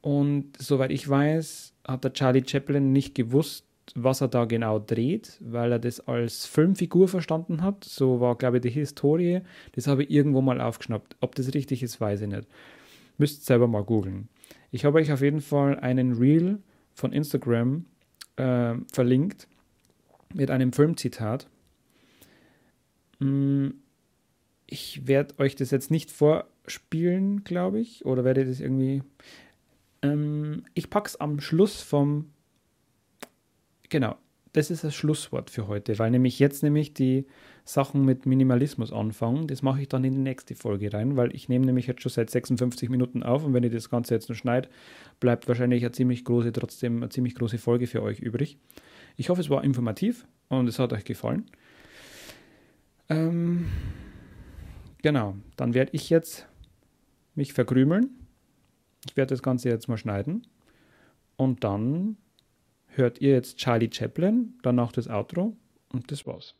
und soweit ich weiß, hat der Charlie Chaplin nicht gewusst, was er da genau dreht, weil er das als Filmfigur verstanden hat. So war, glaube ich, die Historie. Das habe ich irgendwo mal aufgeschnappt. Ob das richtig ist, weiß ich nicht. Müsst selber mal googeln. Ich habe euch auf jeden Fall einen Reel von Instagram äh, verlinkt mit einem Filmzitat. Mm, ich werde euch das jetzt nicht vorspielen, glaube ich, oder werde das irgendwie. Ähm, ich packe es am Schluss vom Genau, das ist das Schlusswort für heute, weil nämlich jetzt nämlich die Sachen mit Minimalismus anfangen. Das mache ich dann in die nächste Folge rein, weil ich nehme nämlich jetzt schon seit 56 Minuten auf und wenn ich das Ganze jetzt noch schneide, bleibt wahrscheinlich eine ziemlich große, trotzdem eine ziemlich große Folge für euch übrig. Ich hoffe, es war informativ und es hat euch gefallen. Ähm, genau, dann werde ich jetzt mich verkrümeln. Ich werde das Ganze jetzt mal schneiden und dann hört ihr jetzt Charlie Chaplin, danach das Outro Und das war's.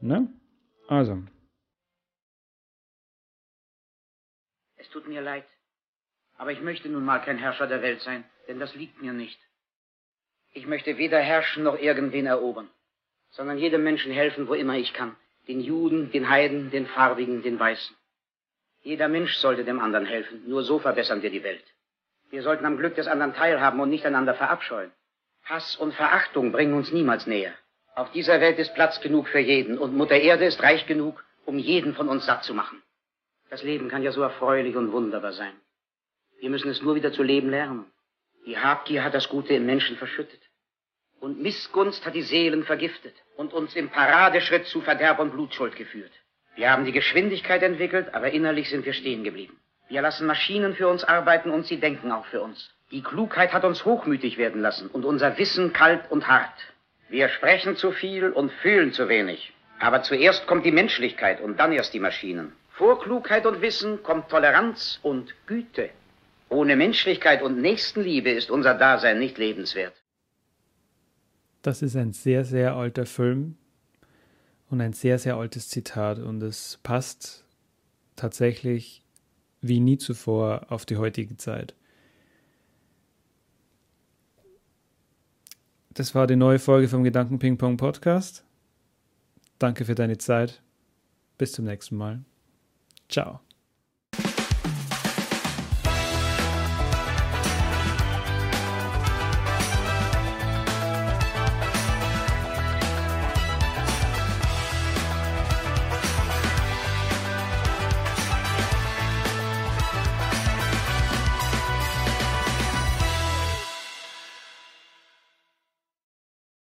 Ne? Also.
Es tut mir leid. Aber ich möchte nun mal kein Herrscher der Welt sein, denn das liegt mir nicht. Ich möchte weder herrschen noch irgendwen erobern, sondern jedem Menschen helfen, wo immer ich kann. Den Juden, den Heiden, den Farbigen, den Weißen. Jeder Mensch sollte dem anderen helfen. Nur so verbessern wir die Welt. Wir sollten am Glück des anderen teilhaben und nicht einander verabscheuen. Hass und Verachtung bringen uns niemals näher. Auf dieser Welt ist Platz genug für jeden und Mutter Erde ist reich genug, um jeden von uns satt zu machen. Das Leben kann ja so erfreulich und wunderbar sein. Wir müssen es nur wieder zu leben lernen. Die Habgier hat das Gute im Menschen verschüttet. Und Missgunst hat die Seelen vergiftet und uns im Paradeschritt zu Verderb und Blutschuld geführt. Wir haben die Geschwindigkeit entwickelt, aber innerlich sind wir stehen geblieben. Wir lassen Maschinen für uns arbeiten und sie denken auch für uns. Die Klugheit hat uns hochmütig werden lassen und unser Wissen kalt und hart. Wir sprechen zu viel und fühlen zu wenig. Aber zuerst kommt die Menschlichkeit und dann erst die Maschinen. Vor Klugheit und Wissen kommt Toleranz und Güte. Ohne Menschlichkeit und Nächstenliebe ist unser Dasein nicht lebenswert.
Das ist ein sehr, sehr alter Film und ein sehr, sehr altes Zitat und es passt tatsächlich wie nie zuvor auf die heutige Zeit. Das war die neue Folge vom Gedanken Ping Pong Podcast. Danke für deine Zeit. Bis zum nächsten Mal. Ciao.